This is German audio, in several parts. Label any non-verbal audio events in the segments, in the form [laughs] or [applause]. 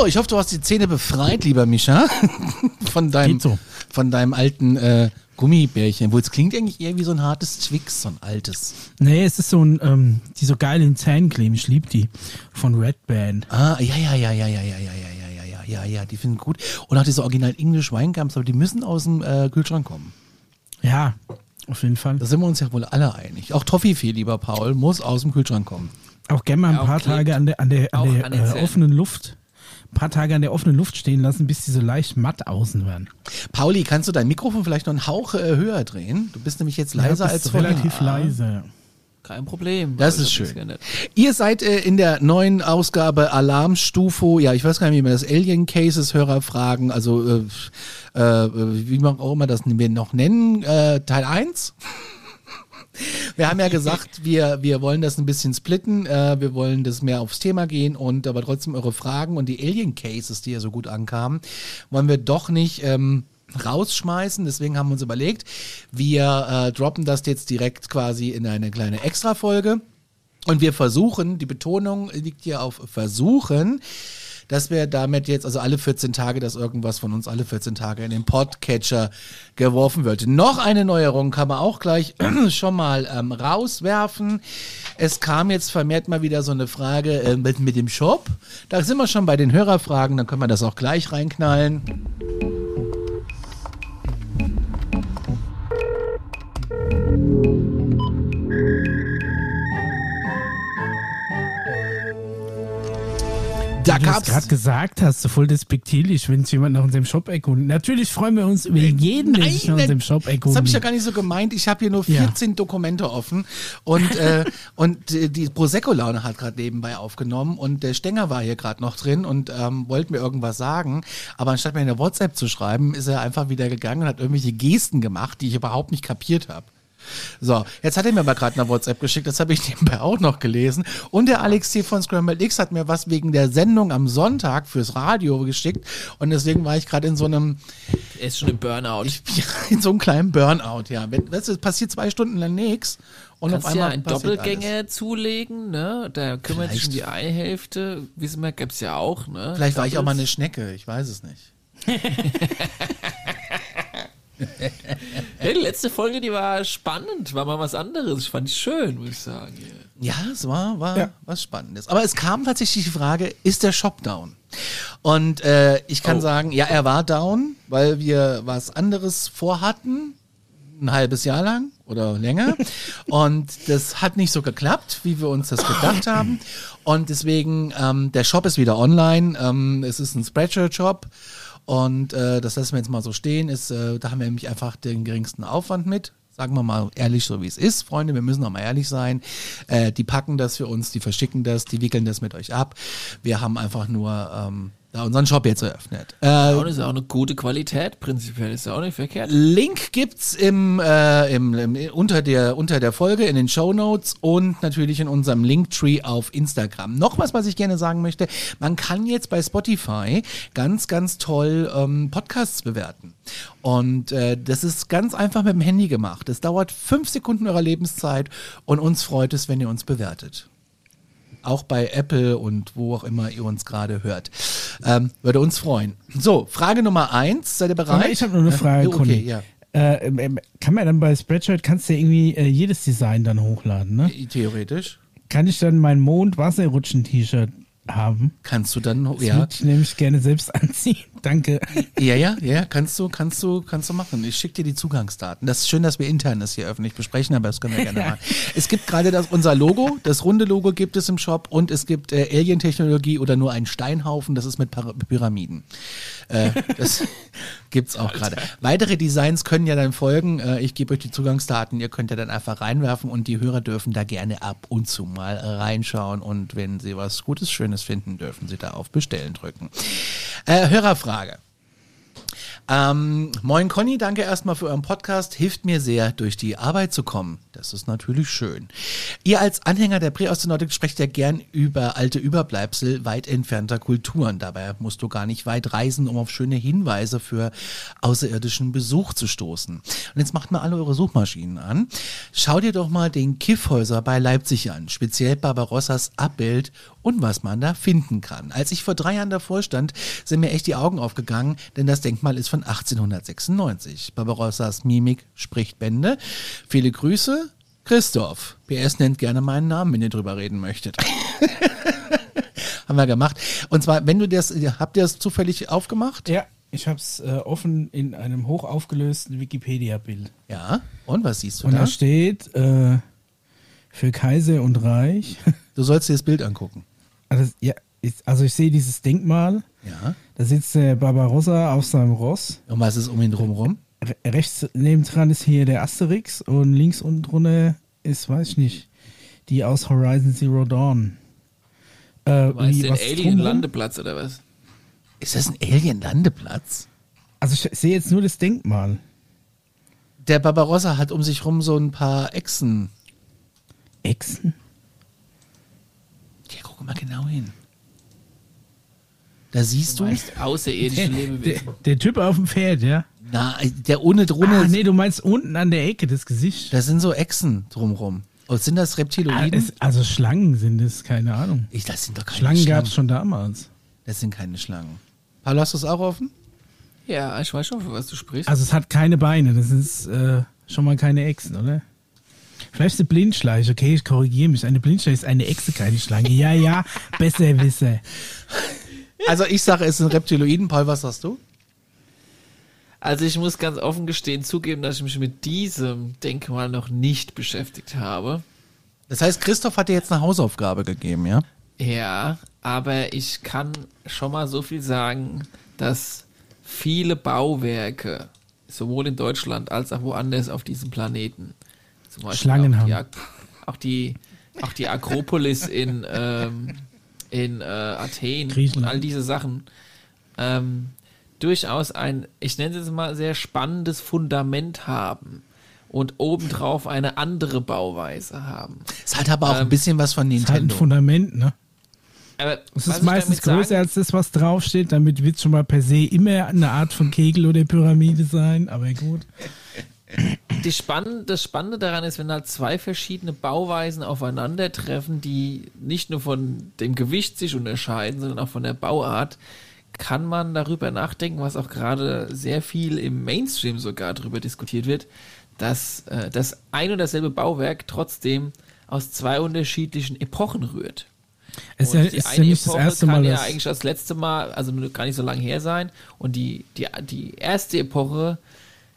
So, ich hoffe, du hast die Zähne befreit, lieber Mischa, von deinem, so. von deinem alten äh, Gummibärchen. Wo es klingt eigentlich eher wie so ein hartes Twix, so ein altes. Nee, es ist so ein, ähm, die so geilen Zähnencreme, ich lieb die. Von Red Band. Ah, ja, ja, ja, ja, ja, ja, ja, ja, ja, ja, ja, ja, die finden gut. Und auch diese Original English Weingums, aber die müssen aus dem äh, Kühlschrank kommen. Ja, auf jeden Fall. Da sind wir uns ja wohl alle einig. Auch Toffifee, lieber Paul, muss aus dem Kühlschrank kommen. Auch gerne mal ein Ja, paar klebt Tage an der, an der, an der äh, offenen Luft. Ein paar Tage an der offenen Luft stehen lassen, bis die so leicht matt außen werden. Pauli, kannst du dein Mikrofon vielleicht noch einen Hauch äh, höher drehen? Du bist nämlich jetzt leiser ja, als bist vorher. relativ leise. Kein Problem. Das Aber ist schön. Ihr seid äh, in der neuen Ausgabe Alarmstufo, ja, ich weiß gar nicht, wie man das Alien Cases Hörer fragen, also äh, äh, wie man auch immer das noch nennen, äh, Teil 1. Wir haben ja gesagt, wir, wir wollen das ein bisschen splitten, äh, wir wollen das mehr aufs Thema gehen und aber trotzdem eure Fragen und die Alien Cases, die ja so gut ankamen, wollen wir doch nicht ähm, rausschmeißen. Deswegen haben wir uns überlegt, wir äh, droppen das jetzt direkt quasi in eine kleine Extra-Folge. Und wir versuchen, die Betonung liegt hier auf versuchen, dass wir damit jetzt, also alle 14 Tage, dass irgendwas von uns alle 14 Tage in den Podcatcher geworfen wird. Noch eine Neuerung kann man auch gleich [clears throat] schon mal ähm, rauswerfen. Es kam jetzt vermehrt mal wieder so eine Frage äh, mit, mit dem Shop. Da sind wir schon bei den Hörerfragen, dann können wir das auch gleich reinknallen. Da Wie du es gerade gesagt hast, so voll despektierlich, wenn sich jemand nach unserem Shop erkundet. Natürlich freuen wir uns über jeden, der sich nach unserem Shop Das habe ich ja erkundet. gar nicht so gemeint. Ich habe hier nur Ja. 14 Dokumente offen und äh, [laughs] und äh, die Prosecco-Laune hat gerade nebenbei aufgenommen und der Stenger war hier gerade noch drin und ähm, wollte mir irgendwas sagen, aber anstatt mir eine WhatsApp zu schreiben, ist er einfach wieder gegangen und hat irgendwelche Gesten gemacht, die ich überhaupt nicht kapiert habe. So, jetzt hat er mir aber gerade eine WhatsApp geschickt, das habe ich [laughs] nebenbei auch noch gelesen. Und der Alex C. von Scrambled X hat mir was wegen der Sendung am Sonntag fürs Radio geschickt. Und deswegen war ich gerade in so einem, Er ist schon im Burnout. ich [laughs] in so einem kleinen Burnout, ja. Wenn, weißt du, es passiert zwei Stunden lang nichts und Kannst auf ja einmal einen passiert Doppelgänger zulegen, ne? Da kümmert sich um die eine Hälfte. Wissen wir, gibt's ja auch, ne? alles. Vielleicht war ich auch mal eine. Schnecke, ich weiß es nicht. [laughs] Hey, die letzte Folge, die war spannend, war mal was anderes. Ich fand die schön, muss ich sagen. Ja. Ja, es war, war Ja. was Spannendes. Aber es kam tatsächlich die Frage, ist der Shop down? Und äh, ich kann Oh. sagen, ja, er war down, weil wir was anderes vorhatten, ein halbes Jahr lang oder länger. [laughs] Und das hat nicht so geklappt, wie wir uns das gedacht [clears throat] haben. Und deswegen, ähm, der Shop ist wieder online. Ähm, es ist ein Spreadshirt-Shop. Und äh, das lassen wir jetzt mal so stehen. Ist, äh, da haben wir nämlich einfach den geringsten Aufwand mit. Sagen wir mal ehrlich, so wie es ist, Freunde. Wir müssen auch mal ehrlich sein. Äh, die packen das für uns, die verschicken das, die wickeln das mit euch ab. Wir haben einfach nur ähm, da unseren Shop jetzt eröffnet. Äh, Und ist auch eine gute Qualität, prinzipiell ist ja auch nicht verkehrt. Link gibt's im, äh, im, im unter der unter der Folge in den Show Notes und natürlich in unserem Linktree auf Instagram. Noch was, was ich gerne sagen möchte: Man kann jetzt bei Spotify ganz ganz toll ähm, Podcasts bewerten und äh, das ist ganz einfach mit dem Handy gemacht. Es dauert fünf Sekunden eurer Lebenszeit und uns freut es, wenn ihr uns bewertet. Auch bei Apple und wo auch immer ihr uns gerade hört. Ähm, würde uns freuen. So, Frage Nummer eins. Seid ihr bereit? Ich habe noch eine Frage, okay, Conny. ja. Äh, ähm, ähm, kann man dann bei Spreadshirt, kannst du ja irgendwie äh, jedes Design dann hochladen, ne? Theoretisch. Kann ich dann mein Mond-Wasserrutschen-T-Shirt haben? Kannst du dann, Das ja. würde ich nämlich gerne selbst [laughs] anziehen. Danke. Ja, ja, ja, kannst du, kannst du, kannst du machen. Ich schicke dir die Zugangsdaten. Das ist schön, dass wir intern das hier öffentlich besprechen, aber das können wir gerne machen. Es gibt gerade das, unser Logo, das runde Logo gibt es im Shop und es gibt äh, Alien-Technologie oder nur einen Steinhaufen, das ist mit Par Pyramiden. Äh, das [laughs] gibt's auch gerade. Weitere Designs können ja dann folgen. Äh, ich gebe euch die Zugangsdaten, ihr könnt ja dann einfach reinwerfen und die Hörer dürfen da gerne ab und zu mal reinschauen und wenn sie was Gutes, Schönes finden, dürfen sie da auf Bestellen drücken. Äh, Frage. Ähm, moin Conny, danke erstmal für euren Podcast. Hilft mir sehr, durch die Arbeit zu kommen. Das ist natürlich schön. Ihr als Anhänger der Präostenautik sprecht ja gern über alte Überbleibsel weit entfernter Kulturen. Dabei musst du gar nicht weit reisen, um auf schöne Hinweise für außerirdischen Besuch zu stoßen. Und jetzt macht mal alle eure Suchmaschinen an. Schau dir doch mal den Kiffhäuser bei Leipzig an, speziell Barbarossas Abbild und was man da finden kann. Als ich vor drei Jahren davor stand, sind mir echt die Augen aufgegangen, denn das Denkmal ist von 1896. Barbarossas Mimik spricht Bände. Viele Grüße, Christoph. PS nennt gerne meinen Namen, wenn ihr drüber reden möchtet. [laughs] Haben wir gemacht. Und zwar, wenn du das, habt ihr das zufällig aufgemacht? Ja, ich habe es äh, offen in einem hochaufgelösten Wikipedia-Bild. Ja. Und was siehst du Und da? da steht äh, für Kaiser und Reich. Du sollst dir das Bild angucken. Also, ja, ich, also ich sehe dieses Denkmal. Ja. Da sitzt der Barbarossa auf seinem Ross. Und was ist um ihn drumherum? Re rechts nebendran ist hier der Asterix und links unten drunter ist, weiß ich nicht, die aus Horizon Zero Dawn. Äh, Du den was drumrum? Alien-Landeplatz oder was? Ist das ein Alien-Landeplatz? Also ich sehe jetzt nur das Denkmal. Der Barbarossa hat um sich rum so ein paar Echsen. Echsen? Ja, guck mal genau hin. Da siehst Du du, meinst außerirdische Der, Lebewesen. der Typ auf dem Pferd, ja? na, der ohne Drohne, Ah, nee, du meinst unten an der Ecke das Gesicht. da sind so Echsen drumrum. Und sind das Ah, Reptiloiden? es, also Schlangen sind es, keine Ahnung. ich, das sind doch keine Schlangen Schlangen. gab es schon damals. Das sind keine Schlangen. Paul, hast du es auch offen? Ja, ich weiß schon, für was du sprichst. Also es hat keine Beine, das ist äh, schon mal keine Echsen, oder? Vielleicht ist eine Blindschleiche, okay, ich korrigiere mich. Eine Blindschleiche ist eine Echse, keine Schlange. Ja, ja, besser wisse. Also ich sage, es sind Reptiloiden. Paul, was sagst du? Also ich muss ganz offen gestehen, zugeben, dass ich mich mit diesem Denkmal noch nicht beschäftigt habe. Das heißt, Christoph hat dir jetzt eine Hausaufgabe gegeben, ja? Ja, aber ich kann schon mal so viel sagen, dass viele Bauwerke, sowohl in Deutschland als auch woanders auf diesem Planeten, zum Beispiel Schlangen auch haben. die, auch die, auch die Akropolis in, ähm, in äh, Athen und all diese Sachen, ähm, durchaus ein, ich nenne es jetzt mal, sehr spannendes Fundament haben und obendrauf eine andere Bauweise haben. Es hat aber auch ein Ähm, bisschen was von Das ist halt ein Nintendo. Fundament, ne? Aber Es ist meistens größer sagen- als das, was draufsteht. Damit wird es schon mal per se immer eine Art von Kegel oder Pyramide sein. Aber gut. Die Spann das Spannende daran ist, wenn halt zwei verschiedene Bauweisen aufeinandertreffen, die nicht nur von dem Gewicht sich unterscheiden, sondern auch von der Bauart, kann man darüber nachdenken, was auch gerade sehr viel im Mainstream sogar darüber diskutiert wird, dass äh, das ein und dasselbe Bauwerk trotzdem aus zwei unterschiedlichen Epochen rührt. Es ist Und ja, ist ja nicht das erste kann Mal, ja dass, eigentlich das letzte Mal, also gar nicht so lange her sein. Und die, die, die erste Epoche,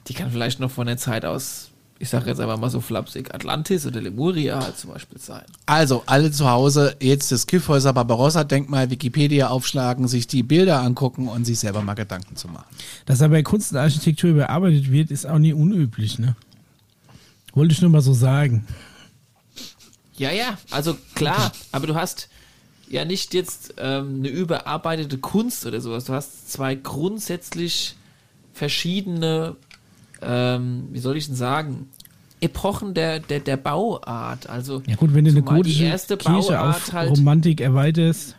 die kann vielleicht noch von der Zeit aus, ich sage jetzt einfach mal so flapsig, Atlantis oder Lemuria halt zum Beispiel sein. Also, alle zu Hause jetzt das Kiffhäuser Barbarossa-Denkmal Wikipedia aufschlagen, sich die Bilder angucken und sich selber mal Gedanken zu machen. dass er bei Kunst und Architektur überarbeitet wird, ist auch nie unüblich, ne? Wollte ich nur mal so sagen. Ja, ja, also klar, aber du hast ja nicht jetzt ähm, eine überarbeitete Kunst oder sowas. Du hast zwei grundsätzlich verschiedene, ähm, wie soll ich denn sagen, Epochen der, der, der Bauart. Also Ja gut, wenn du eine gotische erste Kirche Bauart auf halt- Romantik erweiterst,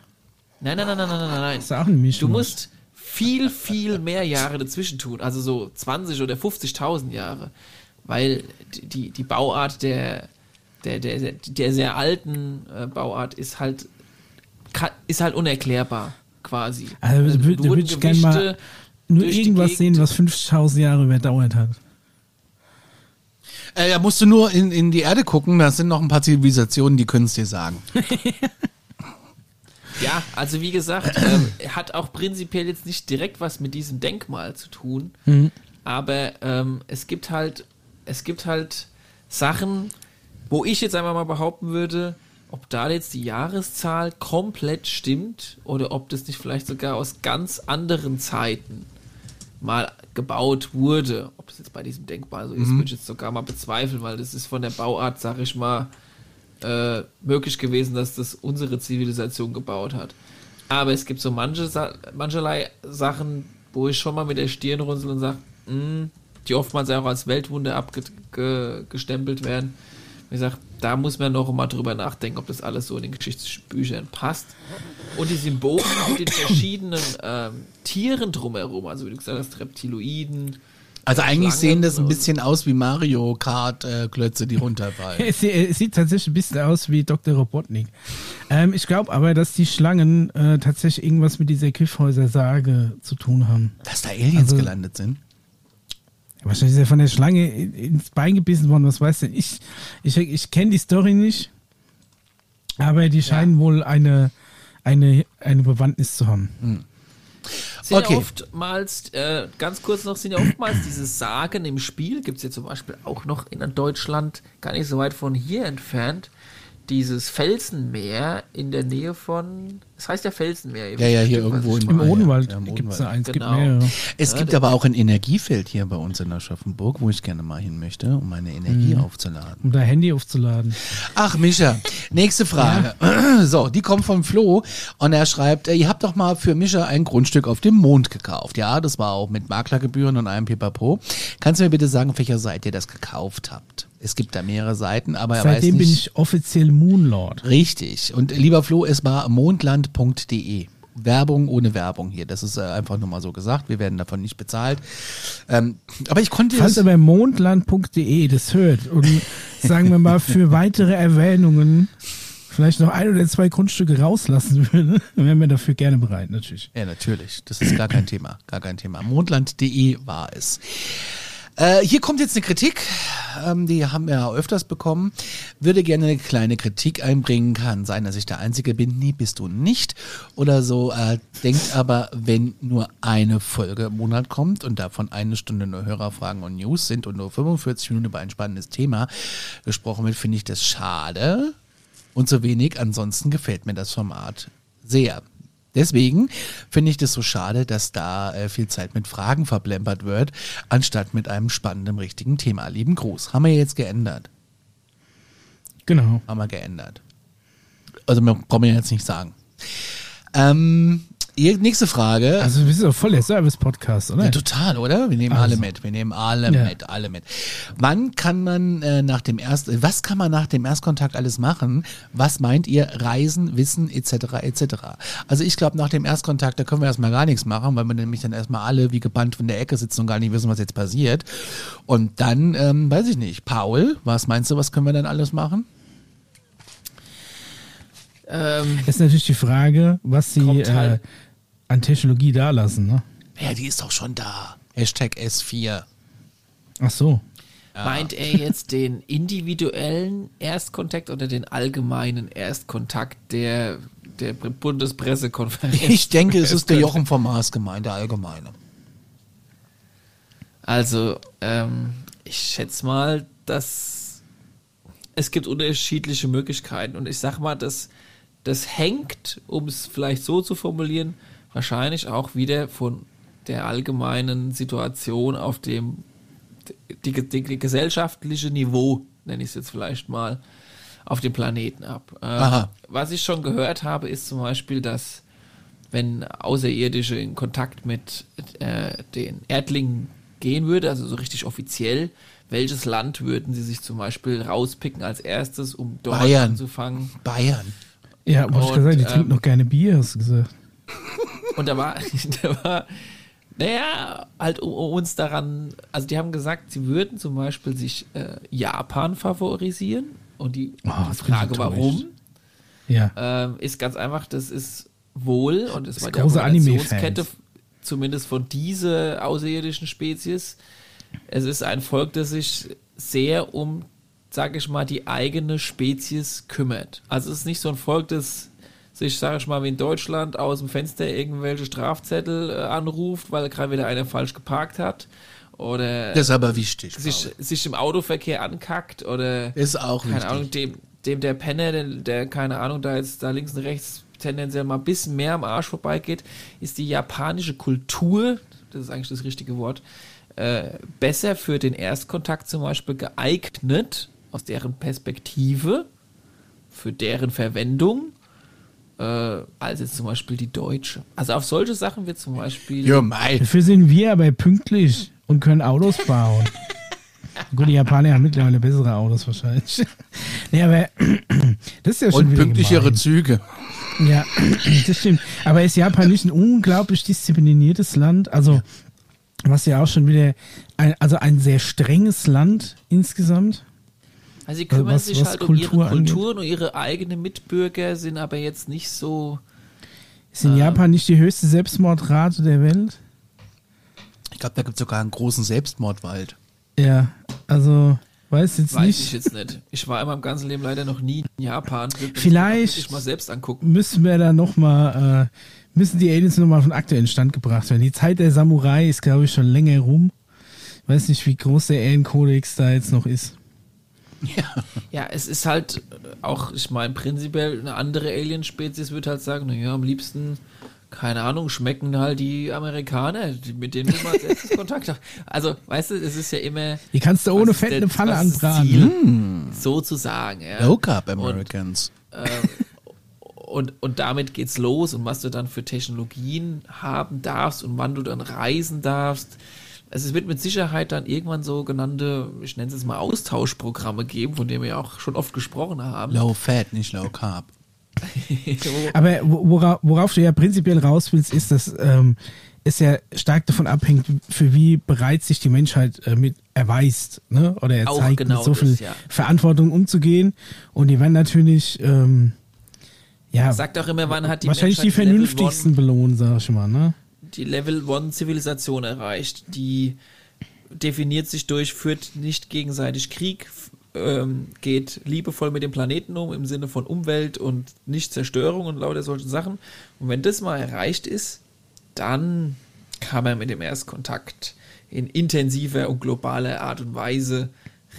Nein, nein, nein, nein, nein, nein, nein. eine Mischung. Du musst viel, viel mehr Jahre dazwischen tun, also so 20 oder 50.000 Jahre, weil die, die, die Bauart der, der, der, der, sehr alten äh, Bauart ist halt, ist halt unerklärbar, quasi. Also, da würd- da wurden würd ich gern mal nur irgendwas Gegend- sehen, was 50.000 Jahre überdauert hat. Äh, da musst du nur in, in die Erde gucken, da sind noch ein paar Zivilisationen, die können es dir sagen. [laughs] Ja, also wie gesagt, [clears throat] ähm, hat auch prinzipiell jetzt nicht direkt was mit diesem Denkmal zu tun, aber ähm, es gibt halt, es gibt halt Sachen, wo ich jetzt einfach mal behaupten würde, ob da jetzt die Jahreszahl komplett stimmt oder ob das nicht vielleicht sogar aus ganz anderen Zeiten mal gebaut wurde. Ob das jetzt bei diesem Denkmal so ist, würde ich jetzt sogar mal bezweifeln, weil das ist von der Bauart, sag ich mal, äh, möglich gewesen, dass das unsere Zivilisation gebaut hat. Aber es gibt so manche Sa mancherlei Sachen, wo ich schon mal mit der Stirn runzel und sage, die oftmals auch als Weltwunder abgestempelt werden. Wie gesagt, da muss man noch mal drüber nachdenken, ob das alles so in den Geschichtsbüchern passt. Und die Symbole mit den verschiedenen ähm, Tieren drumherum, also wie du gesagt hast, Reptiloiden. Also eigentlich Schlangen sehen das ein bisschen aus wie Mario Kart äh, Klötze, die runterfallen. Es, [laughs] sie- es sieht tatsächlich ein bisschen aus wie Dr. Robotnik. Ähm, ich glaube aber, dass die Schlangen äh, tatsächlich irgendwas mit dieser Kiffhäuser-Sage zu tun haben. Dass da Aliens Also- gelandet sind. Wahrscheinlich ist er von der Schlange in- ins Bein gebissen worden, was weiß denn ich. Ich, ich kenne die Story nicht, aber die scheinen wohl eine, eine, eine Bewandtnis zu haben. Sind Okay. ja oftmals, äh, ganz kurz noch, sind ja oftmals diese Sagen im Spiel, gibt es ja zum Beispiel auch noch in Deutschland, gar nicht so weit von hier entfernt, dieses Felsenmeer in der Nähe von, das heißt ja Felsenmeer. Ja, ja, hier irgendwo Im ja. Odenwald Ja, im gibt es eins, gibt Genau. mehrere. Es Ja, gibt aber auch ein Energiefeld hier bei uns in Aschaffenburg, wo ich gerne mal hin möchte, um meine Energie aufzuladen. Um da Handy aufzuladen. Ach, Mischa, nächste Frage. [clears throat] So, die kommt von Flo und er schreibt, äh, ihr habt doch mal für Mischa ein Grundstück auf dem Mond gekauft. Ja, das war auch mit Maklergebühren und einem Pipapo. Kannst du mir bitte sagen, auf welcher Seite ihr das gekauft habt? Es gibt da mehrere Seiten, aber er Seitdem weiß bin nicht. ich offiziell Moonlord. Richtig. Und lieber Flo, es war mondland.de. Werbung ohne Werbung hier. Das ist äh, einfach nur mal so gesagt. Wir werden davon nicht bezahlt. Ähm, aber ich konnte Falls das, aber mondland.de das hört und [laughs] sagen wir mal für weitere Erwähnungen vielleicht noch ein oder zwei Grundstücke rauslassen würde, dann [laughs] wären wir dafür gerne bereit, natürlich. Ja, natürlich. Das ist gar kein Thema. Gar kein Thema. Mondland.de war es. Äh, hier kommt jetzt eine Kritik, ähm, die haben wir ja öfters bekommen. Würde gerne eine kleine Kritik einbringen, kann sein, dass ich der Einzige bin. Nee, bist du nicht. Oder so. Äh, denkt aber, wenn nur eine Folge im Monat kommt und davon eine Stunde nur Hörerfragen und News sind und nur 45 Minuten über ein spannendes Thema gesprochen wird, finde ich das schade und so wenig. Ansonsten gefällt mir das Format sehr. Deswegen finde ich das so schade, dass da äh, viel Zeit mit Fragen verplempert wird, anstatt mit einem spannenden, richtigen Thema. Lieben Gruß. Haben wir jetzt geändert. Genau. Haben wir geändert. Also, mehr brauchen wir jetzt nicht sagen. Ähm, nächste Frage. Also wir sind doch voll der Service-Podcast, oder? Ja, total, oder? Wir nehmen Also. alle mit. Wir nehmen alle Ja. mit, alle mit. Wann kann man äh, nach dem Erst, was kann man nach dem Erstkontakt alles machen? Was meint ihr? Reisen, Wissen, etc., etc. Also ich glaube, nach dem Erstkontakt, da können wir erstmal gar nichts machen, weil wir nämlich dann erstmal alle wie gebannt von der Ecke sitzen und gar nicht wissen, was jetzt passiert. Und dann, ähm, weiß ich nicht, Paul, was meinst du, was können wir dann alles machen? Ähm, ist natürlich die Frage, was sie Kommt halt- äh, an Technologie da lassen, ne? Ja, die ist doch schon da. Hashtag S4. Ach so. Meint er jetzt den individuellen Erstkontakt oder den allgemeinen Erstkontakt der, der Bundespressekonferenz? Ich denke, es ist der Jochen vom Mars gemeint, der Allgemeine. Also, ähm, ich schätze mal, dass es gibt unterschiedliche Möglichkeiten und ich sag mal, dass das hängt, um es vielleicht so zu formulieren, wahrscheinlich auch wieder von der allgemeinen Situation auf dem die, die, die gesellschaftliche Niveau, nenne ich es jetzt vielleicht mal, auf dem Planeten ab. Ähm, Aha. was ich schon gehört habe, ist zum Beispiel, dass wenn Außerirdische in Kontakt mit äh, den Erdlingen gehen würde, also so richtig offiziell, welches Land würden sie sich zum Beispiel rauspicken als erstes, um dort Bayern. anzufangen? Bayern. Ja, wollte ich sagen, die ähm, trinken noch gerne Bier, hast du gesagt. [laughs] Und da war, [laughs] da war, naja, halt um, um uns daran, also die haben gesagt, sie würden zum Beispiel sich äh, Japan favorisieren. Und die, Oh, die bin ich Frage, warum, Ja. ähm, ist ganz einfach, das ist wohl, und es war die große Anime-Fans. zumindest von dieser außerirdischen Spezies, es ist ein Volk, das sich sehr um, sag ich mal, die eigene Spezies kümmert. Also es ist nicht so ein Volk, das sich, sag ich mal, wie in Deutschland aus dem Fenster irgendwelche Strafzettel äh, anruft, weil gerade wieder einer falsch geparkt hat. Oder Das ist aber wichtig. sich, sich im Autoverkehr ankackt oder Ist auch keine wichtig. Ahnung, dem, dem der Penner, der, der, keine Ahnung, da jetzt da links und rechts tendenziell mal ein bisschen mehr am Arsch vorbeigeht, ist die japanische Kultur, das ist eigentlich das richtige Wort, äh, besser für den Erstkontakt zum Beispiel geeignet, aus deren Perspektive, für deren Verwendung äh, als jetzt zum Beispiel die deutsche. Also auf solche Sachen wird zum Beispiel. Ja, mei. Dafür sind wir aber pünktlich und können Autos bauen. [laughs] Gut, die Japaner haben mittlerweile bessere Autos wahrscheinlich. [laughs] nee, aber [clears throat] das ist ja schon Und wieder pünktlichere gemein. Züge. Ja, [clears throat] das stimmt. Aber ist Japan nicht ein unglaublich diszipliniertes Land? Also, was ja auch schon wieder, ein, also ein sehr strenges Land insgesamt. Also sie kümmern was- sich was halt um Kultur ihre angeht. Kulturen und ihre eigenen Mitbürger, sind aber jetzt nicht so. Ist in Japan nicht die höchste Selbstmordrate der Welt? Ich glaube, da gibt es sogar einen großen Selbstmordwald. Ja, also, weiß jetzt Weiß nicht. ich jetzt nicht. Ich war in meinem ganzen Leben leider noch nie in Japan. Vielleicht- mal selbst angucken. müssen wir da nochmal, äh, müssen die Aliens nochmal den aktuellen Stand gebracht werden. Die Zeit der Samurai ist, glaube ich, schon länger rum. Weiß nicht, wie groß der Ehrenkodex da jetzt noch ist. Ja, es ist halt auch, ich meine, prinzipiell eine andere Alien-Spezies würde halt sagen, naja, am liebsten, keine Ahnung, schmecken halt die Amerikaner, die, mit denen du mal selbst [laughs] Kontakt hast. Also, weißt du, es ist ja immer Die kannst du ohne Fett eine das anbraten. Ne? sozusagen. Ja. Low Carb Americans. Und, und damit geht's los und was du dann für Technologien haben darfst und wann du dann reisen darfst. Also es wird mit Sicherheit dann irgendwann sogenannte, ich nenne es jetzt mal Austauschprogramme geben, von denen wir ja auch schon oft gesprochen haben. Low Fat, nicht Low Carb. [laughs] Aber wo- worauf, worauf du ja prinzipiell raus willst, ist, dass ähm, es ja stark davon abhängt, für wie bereit sich die Menschheit äh, mit erweist, ne? Oder er Auch zeigt, genau mit so das, viel ja. Verantwortung umzugehen. Und die werden natürlich, ähm, ja, Sagt auch immer, wann hat die wahrscheinlich die Menschheit Level vernünftigsten belohnt, sag ich mal, ne? Die Level One Zivilisation erreicht, die definiert sich durch, führt nicht gegenseitig Krieg, ähm, geht liebevoll mit dem Planeten um im Sinne von Umwelt und nicht Zerstörung und lauter solchen Sachen. Und wenn das mal erreicht ist, dann kann man mit dem Erstkontakt in intensiver und globaler Art und Weise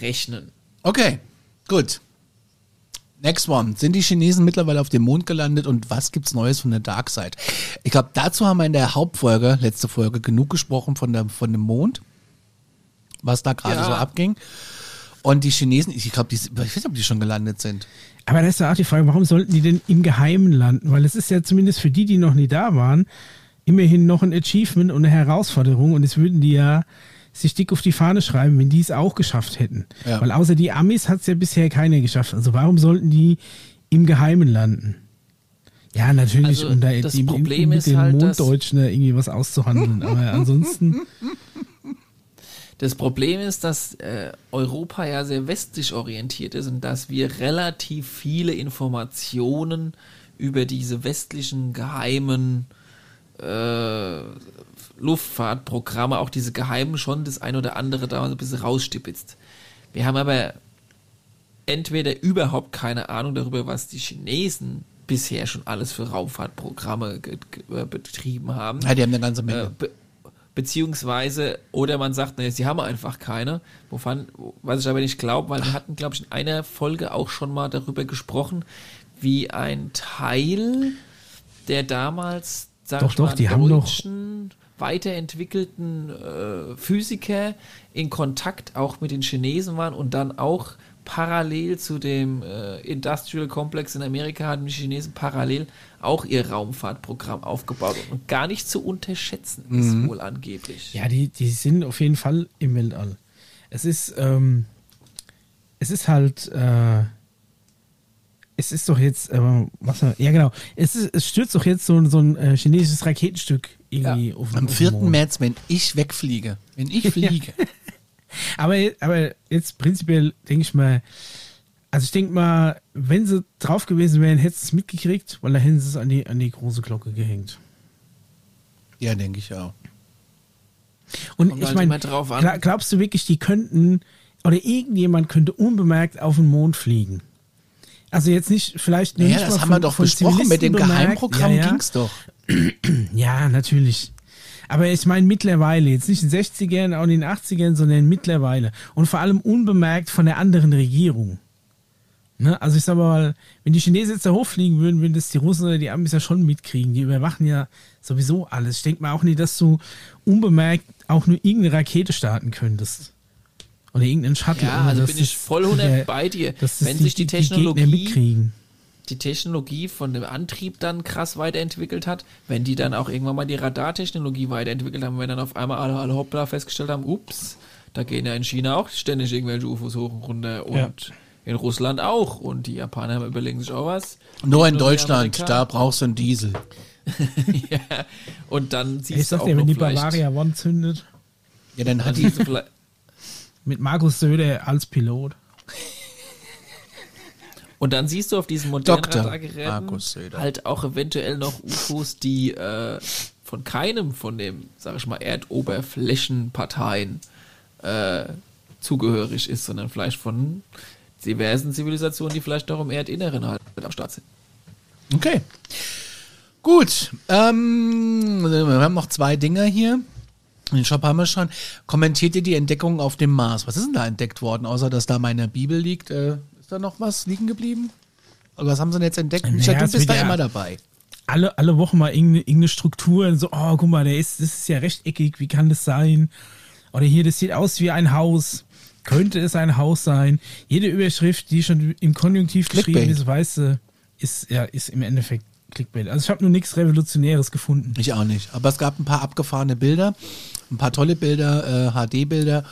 rechnen. Okay, gut. Next one. Sind die Chinesen mittlerweile auf dem Mond gelandet und was gibt's Neues von der Dark Side? Ich glaube, dazu haben wir in der Hauptfolge, letzte Folge, genug gesprochen von, der, von dem Mond, was da gerade Ja. so abging. Und die Chinesen, ich glaube, ich weiß nicht, ob die schon gelandet sind. Aber da ist ja auch die Frage, warum sollten die denn im Geheimen landen? Weil es ist ja zumindest für die, die noch nie da waren, immerhin noch ein Achievement und eine Herausforderung und es würden die ja sich dick auf die Fahne schreiben, wenn die es auch geschafft hätten. Ja. Weil außer die Amis hat es ja bisher keiner geschafft. Also warum sollten die im Geheimen landen? Ja, natürlich, Also um da das die, Problem mit ist den halt, Monddeutschen irgendwie was auszuhandeln. Aber [laughs] ansonsten, Das Problem ist, dass äh, Europa ja sehr westlich orientiert ist und dass wir relativ viele Informationen über diese westlichen geheimen äh, Luftfahrtprogramme, auch diese geheimen schon das ein oder andere da ein bisschen rausstipitzt. Wir haben aber entweder überhaupt keine Ahnung darüber, was die Chinesen bisher schon alles für Raumfahrtprogramme äh, betrieben haben. Ja, die haben eine ganze Menge. Äh, be beziehungsweise, oder man sagt, nee, sie haben einfach keine, wovon, was ich aber nicht glaube, weil wir hatten, glaube ich, in einer Folge auch schon mal darüber gesprochen, wie ein Teil der damals, sag Doch, ich mal, doch, die haben doch- weiterentwickelten äh, Physiker in Kontakt auch mit den Chinesen waren und dann auch parallel zu dem äh, Industrial Complex in Amerika hatten die Chinesen parallel auch ihr Raumfahrtprogramm aufgebaut und gar nicht zu unterschätzen ist wohl angeblich. ja, die, die sind auf jeden Fall im Weltall. Es ist, ähm, es ist halt, äh, es ist doch jetzt, äh, was, ja genau, es, ist, es stürzt doch jetzt so, so ein äh, chinesisches Raketenstück irgendwie auf den Am auf den 4. Mond. März, wenn ich wegfliege, wenn ich [laughs] fliege, Aber, aber jetzt prinzipiell denke ich mal, also ich denke mal, wenn sie drauf gewesen wären, hätten sie es mitgekriegt, weil da hätten sie es an die, an die große Glocke gehängt. ja, denke ich auch. Und Kommt ich halt meine, glaubst du wirklich, die könnten, oder irgendjemand könnte unbemerkt auf den Mond fliegen? Also jetzt nicht, vielleicht nur Ja, nicht das haben von, wir doch besprochen. Mit dem bemerkt. Geheimprogramm ja, ja. ging's doch. [clears throat] Ja, natürlich. Aber ich meine mittlerweile, jetzt nicht in den 60ern, auch in den 80ern, sondern mittlerweile. Und vor allem unbemerkt von der anderen Regierung. Ne? Also ich sag mal, wenn die Chinesen jetzt da hochfliegen würden, würden das die Russen oder die Amis ja schon mitkriegen. Die überwachen ja sowieso alles. Ich denke mal auch nicht, dass du unbemerkt auch nur irgendeine Rakete starten könntest. Oder irgendeinen Shuttle. Ja, also bin ich voll 100 der- bei dir. Wenn sich die Technologie mitkriegen. die Technologie von dem Antrieb dann krass weiterentwickelt hat, wenn die dann auch irgendwann mal die Radartechnologie weiterentwickelt haben, wenn dann auf einmal alle, alle Hoppla festgestellt haben, ups, da gehen ja in China auch ständig irgendwelche UFOs hoch und runter und Ja. in Russland auch und die Japaner überlegen sich auch was. Nur in die Deutschland, da brauchst du einen Diesel. [laughs] ja. Und dann siehst Ich du sag auch dir, wenn noch die vielleicht- Bavaria One zündet, Ja, dann dann hat die. Mit Markus Söder als Pilot. Und dann siehst du auf diesen modernen Dr. Radargeräten Markus Söder. halt auch eventuell noch UFOs, die äh, von keinem von dem, sag ich mal, Erdoberflächenparteien äh, zugehörig ist, sondern vielleicht von diversen Zivilisationen, die vielleicht noch im Erdinneren halt am Start sind. Okay. Gut. Ähm, wir haben noch zwei Dinger hier. Den Shop haben wir schon. Kommentiert ihr die Entdeckung auf dem Mars? Was ist denn da entdeckt worden, außer dass da meine Bibel liegt? Äh, ist da noch was liegen geblieben? Oder was haben sie denn jetzt entdeckt? Naja, du bist da ja- immer dabei. Alle, alle Wochen mal irgendeine, irgendeine Struktur, so, oh, guck mal, der ist, das ist ja rechteckig, wie kann das sein? Oder hier, das sieht aus wie ein Haus. Könnte es ein Haus sein? Jede Überschrift, die schon im Konjunktiv Clickbait. geschrieben ist, weißt du, ist, ja, ist im Endeffekt Clickbait. Also ich habe nur nichts Revolutionäres gefunden. Ich auch nicht. Aber es gab ein paar abgefahrene Bilder, ein paar tolle Bilder, äh, HD-Bilder.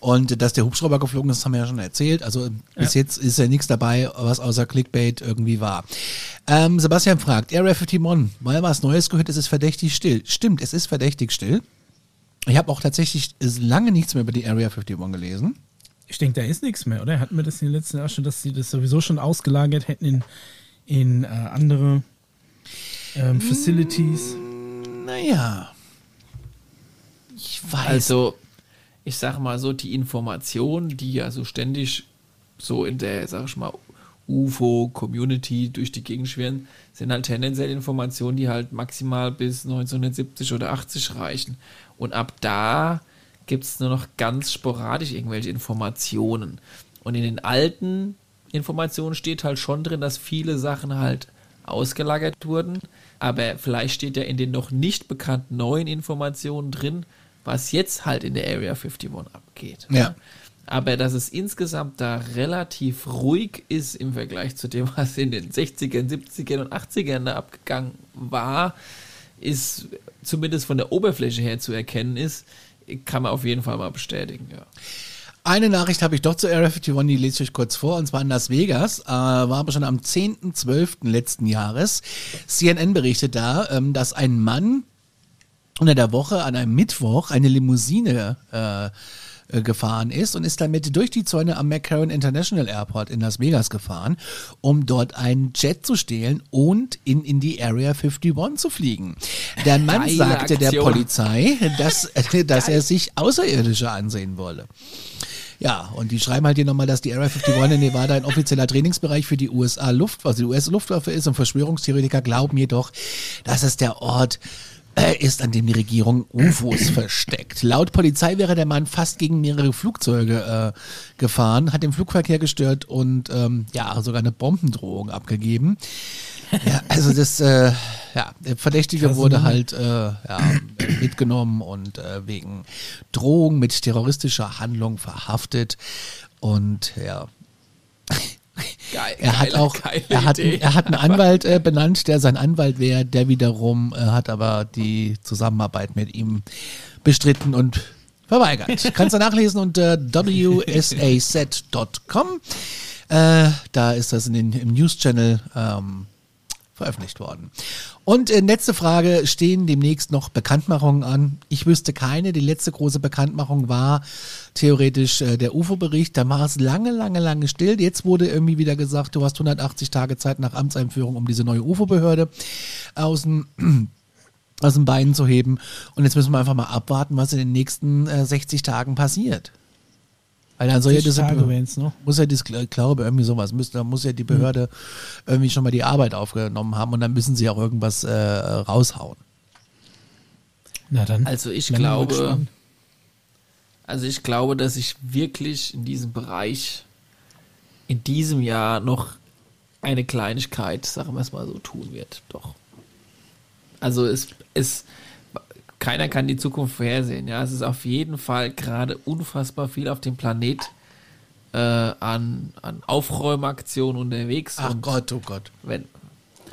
Und dass der Hubschrauber geflogen ist, haben wir ja schon erzählt. Also bis jetzt ist ja nichts dabei, was außer Clickbait irgendwie war. Ähm, Sebastian fragt, Area 51, mal was Neues gehört, es ist verdächtig still. Stimmt, es ist verdächtig still. Ich habe auch tatsächlich lange nichts mehr über die Area 51 gelesen. Ich denke, da ist nichts mehr, oder? Hatten wir das in den letzten Jahren schon, dass sie das sowieso schon ausgelagert hätten in, in äh, andere ähm, Facilities? Naja. Ich weiß. Also, ich sag mal so, die Informationen, die ja so ständig so in der, sag ich mal, UFO-Community durch die Gegend schwirren, sind halt tendenziell Informationen, die halt maximal bis 1970 oder 80 reichen. Und ab da gibt es nur noch ganz sporadisch irgendwelche Informationen. Und in den alten Informationen steht halt schon drin, dass viele Sachen halt ausgelagert wurden. Aber vielleicht steht ja in den noch nicht bekannten neuen Informationen drin, was jetzt halt in der Area 51 abgeht. Ja. Aber dass es insgesamt da relativ ruhig ist im Vergleich zu dem, was in den 60ern, 70ern und 80ern da abgegangen war, ist zumindest von der Oberfläche her zu erkennen ist, kann man auf jeden Fall mal bestätigen, ja. Eine Nachricht habe ich doch zur Area 51, die lese ich euch kurz vor, und zwar in Las Vegas, äh, war aber schon am 10.12. letzten Jahres. CNN berichtet da, ähm, dass ein Mann unter der Woche an einem Mittwoch eine Limousine äh, äh, gefahren ist und ist damit durch die Zäune am McCarran International Airport in Las Vegas gefahren, um dort einen Jet zu stehlen und in, in die Area 51 zu fliegen. Der Mann Geile sagte der Aktion. Polizei, dass, [laughs] äh, dass er sich Außerirdische ansehen wolle. Ja, und die schreiben halt hier nochmal, dass die Area 51 in Nevada ein offizieller Trainingsbereich für die USA Luftwaffe, also die US-Luftwaffe ist und Verschwörungstheoretiker glauben jedoch, dass es der Ort ist, an dem die Regierung UFOs [clears throat] versteckt. Laut Polizei wäre der Mann fast gegen mehrere Flugzeuge äh, gefahren, hat den Flugverkehr gestört und ähm, ja, sogar eine Bombendrohung abgegeben. Ja, also das, äh, ja, der Verdächtige wurde halt äh, ja, mitgenommen und äh, wegen Drohung mit terroristischer Handlung verhaftet. Und ja, Geil, er hat geile- auch, geile er hat, Idee. er hat einen Anwalt äh, benannt, der sein Anwalt wäre, der wiederum äh, hat aber die Zusammenarbeit mit ihm bestritten und verweigert. [laughs] Kannst du nachlesen unter wsaset.com. Äh, da ist das in den, im News-Channel ähm, veröffentlicht worden. Und äh, letzte Frage, stehen demnächst noch Bekanntmachungen an? Ich wüsste keine. Die letzte große Bekanntmachung war theoretisch äh, der UFO-Bericht. Da war es lange, lange, lange still. Jetzt wurde irgendwie wieder gesagt, du hast 180 Tage Zeit nach Amtseinführung, um diese neue UFO-Behörde aus dem [clears throat] aus den Beinen zu heben. Und jetzt müssen wir einfach mal abwarten, was in den nächsten äh, 60 Tagen passiert. Weil dann soll ja 60 diese Tage wären's noch. muss ja das, ich glaube, irgendwie sowas, müsste, da muss ja die Behörde irgendwie schon mal die Arbeit aufgenommen haben und dann müssen sie auch irgendwas äh, raushauen. Na dann. Also ich glaube. Also ich glaube, dass sich wirklich in diesem Bereich in diesem Jahr noch eine Kleinigkeit, sagen wir es mal so, tun wird. Doch. Also es, es, keiner kann die Zukunft vorhersehen. Ja, es ist auf jeden Fall gerade unfassbar viel auf dem Planet, äh, an, an Aufräumaktionen unterwegs. Ach und Gott, oh Gott. Wenn,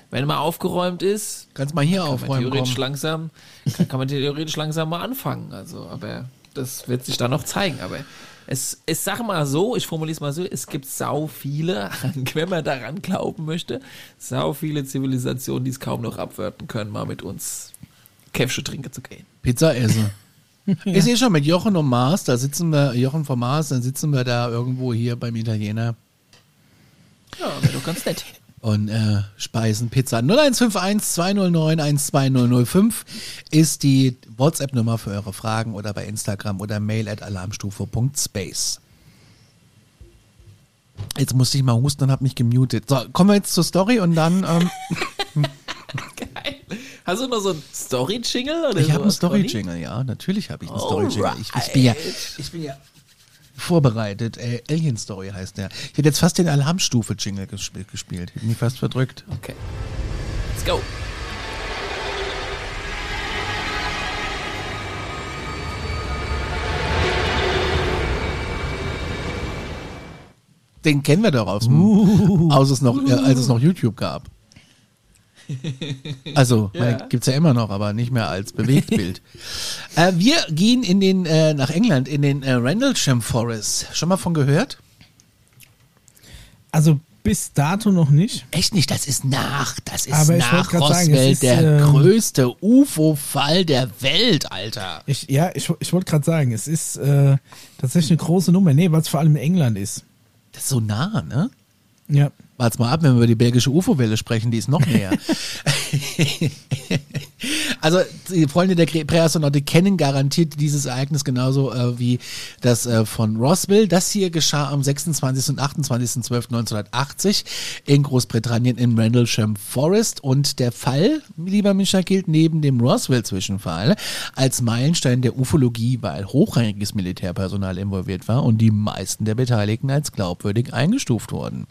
wenn mal aufgeräumt ist, Kannst mal hier kann man aufräumen. theoretisch langsam, kann, kann man theoretisch langsam mal anfangen. Also, aber das wird sich dann noch zeigen. Aber es, es sag mal so, ich formuliere es mal so, es gibt sau viele, [laughs] wenn man daran glauben möchte, sau viele Zivilisationen, die es kaum noch abwarten können, mal mit uns Käfsche trinken zu gehen. Pizza essen. [laughs] Ich sehe schon mit Jochen und Mars, da sitzen wir, Jochen von Mars, dann sitzen wir da irgendwo hier beim Italiener Ja, wäre doch ganz nett. Und äh, speisen Pizza. 0151 209 12005 ist die WhatsApp-Nummer für eure Fragen oder bei Instagram oder mail at alarmstufe.space. Jetzt musste ich mal husten und habe mich gemutet. So, kommen wir jetzt zur Story und dann. Ähm, [laughs] Geil. Hast du noch so ein Story-Jingle? ich habe einen? Story-Jingle, ja, natürlich habe ich einen. Story-Jingle. Ich, ich, bin ja, ich bin ja vorbereitet. Äh, Alien Story heißt der. Ich hätte jetzt fast den Alarmstufe-Jingle gesp gespielt. Hätte mich fast verdrückt. Okay. Let's go. Den kennen wir doch aus dem, als, es noch, äh, als es noch YouTube gab. Also, Ja. meine, gibt's ja immer noch, aber nicht mehr als Bewegtbild. [laughs] äh, wir gehen in den, äh, nach England, in den äh, Rendlesham Forest. Schon mal von gehört? Also bis dato noch nicht. Echt nicht, das ist nach, das ist Aber nach Roswell es ist, der ähm, größte UFO-Fall der Welt, Alter. Ich, ja, ich, ich wollte gerade sagen, es ist äh, tatsächlich eine große Nummer. Nee, weil es vor allem in England ist. Das ist so nah, ne? Ja. Warte mal ab, wenn wir über die belgische UFO-Welle sprechen, die ist noch näher. [laughs] also, die Freunde der Präastronautik kennen garantiert dieses Ereignis genauso äh, wie das äh, von Roswell. Das hier geschah am 26. und 28.12.1980 in Großbritannien im Rendlesham Forest. Und der Fall, lieber Mischa, gilt neben dem Roswell-Zwischenfall als Meilenstein der Ufologie, weil hochrangiges Militärpersonal involviert war und die meisten der Beteiligten als glaubwürdig eingestuft wurden.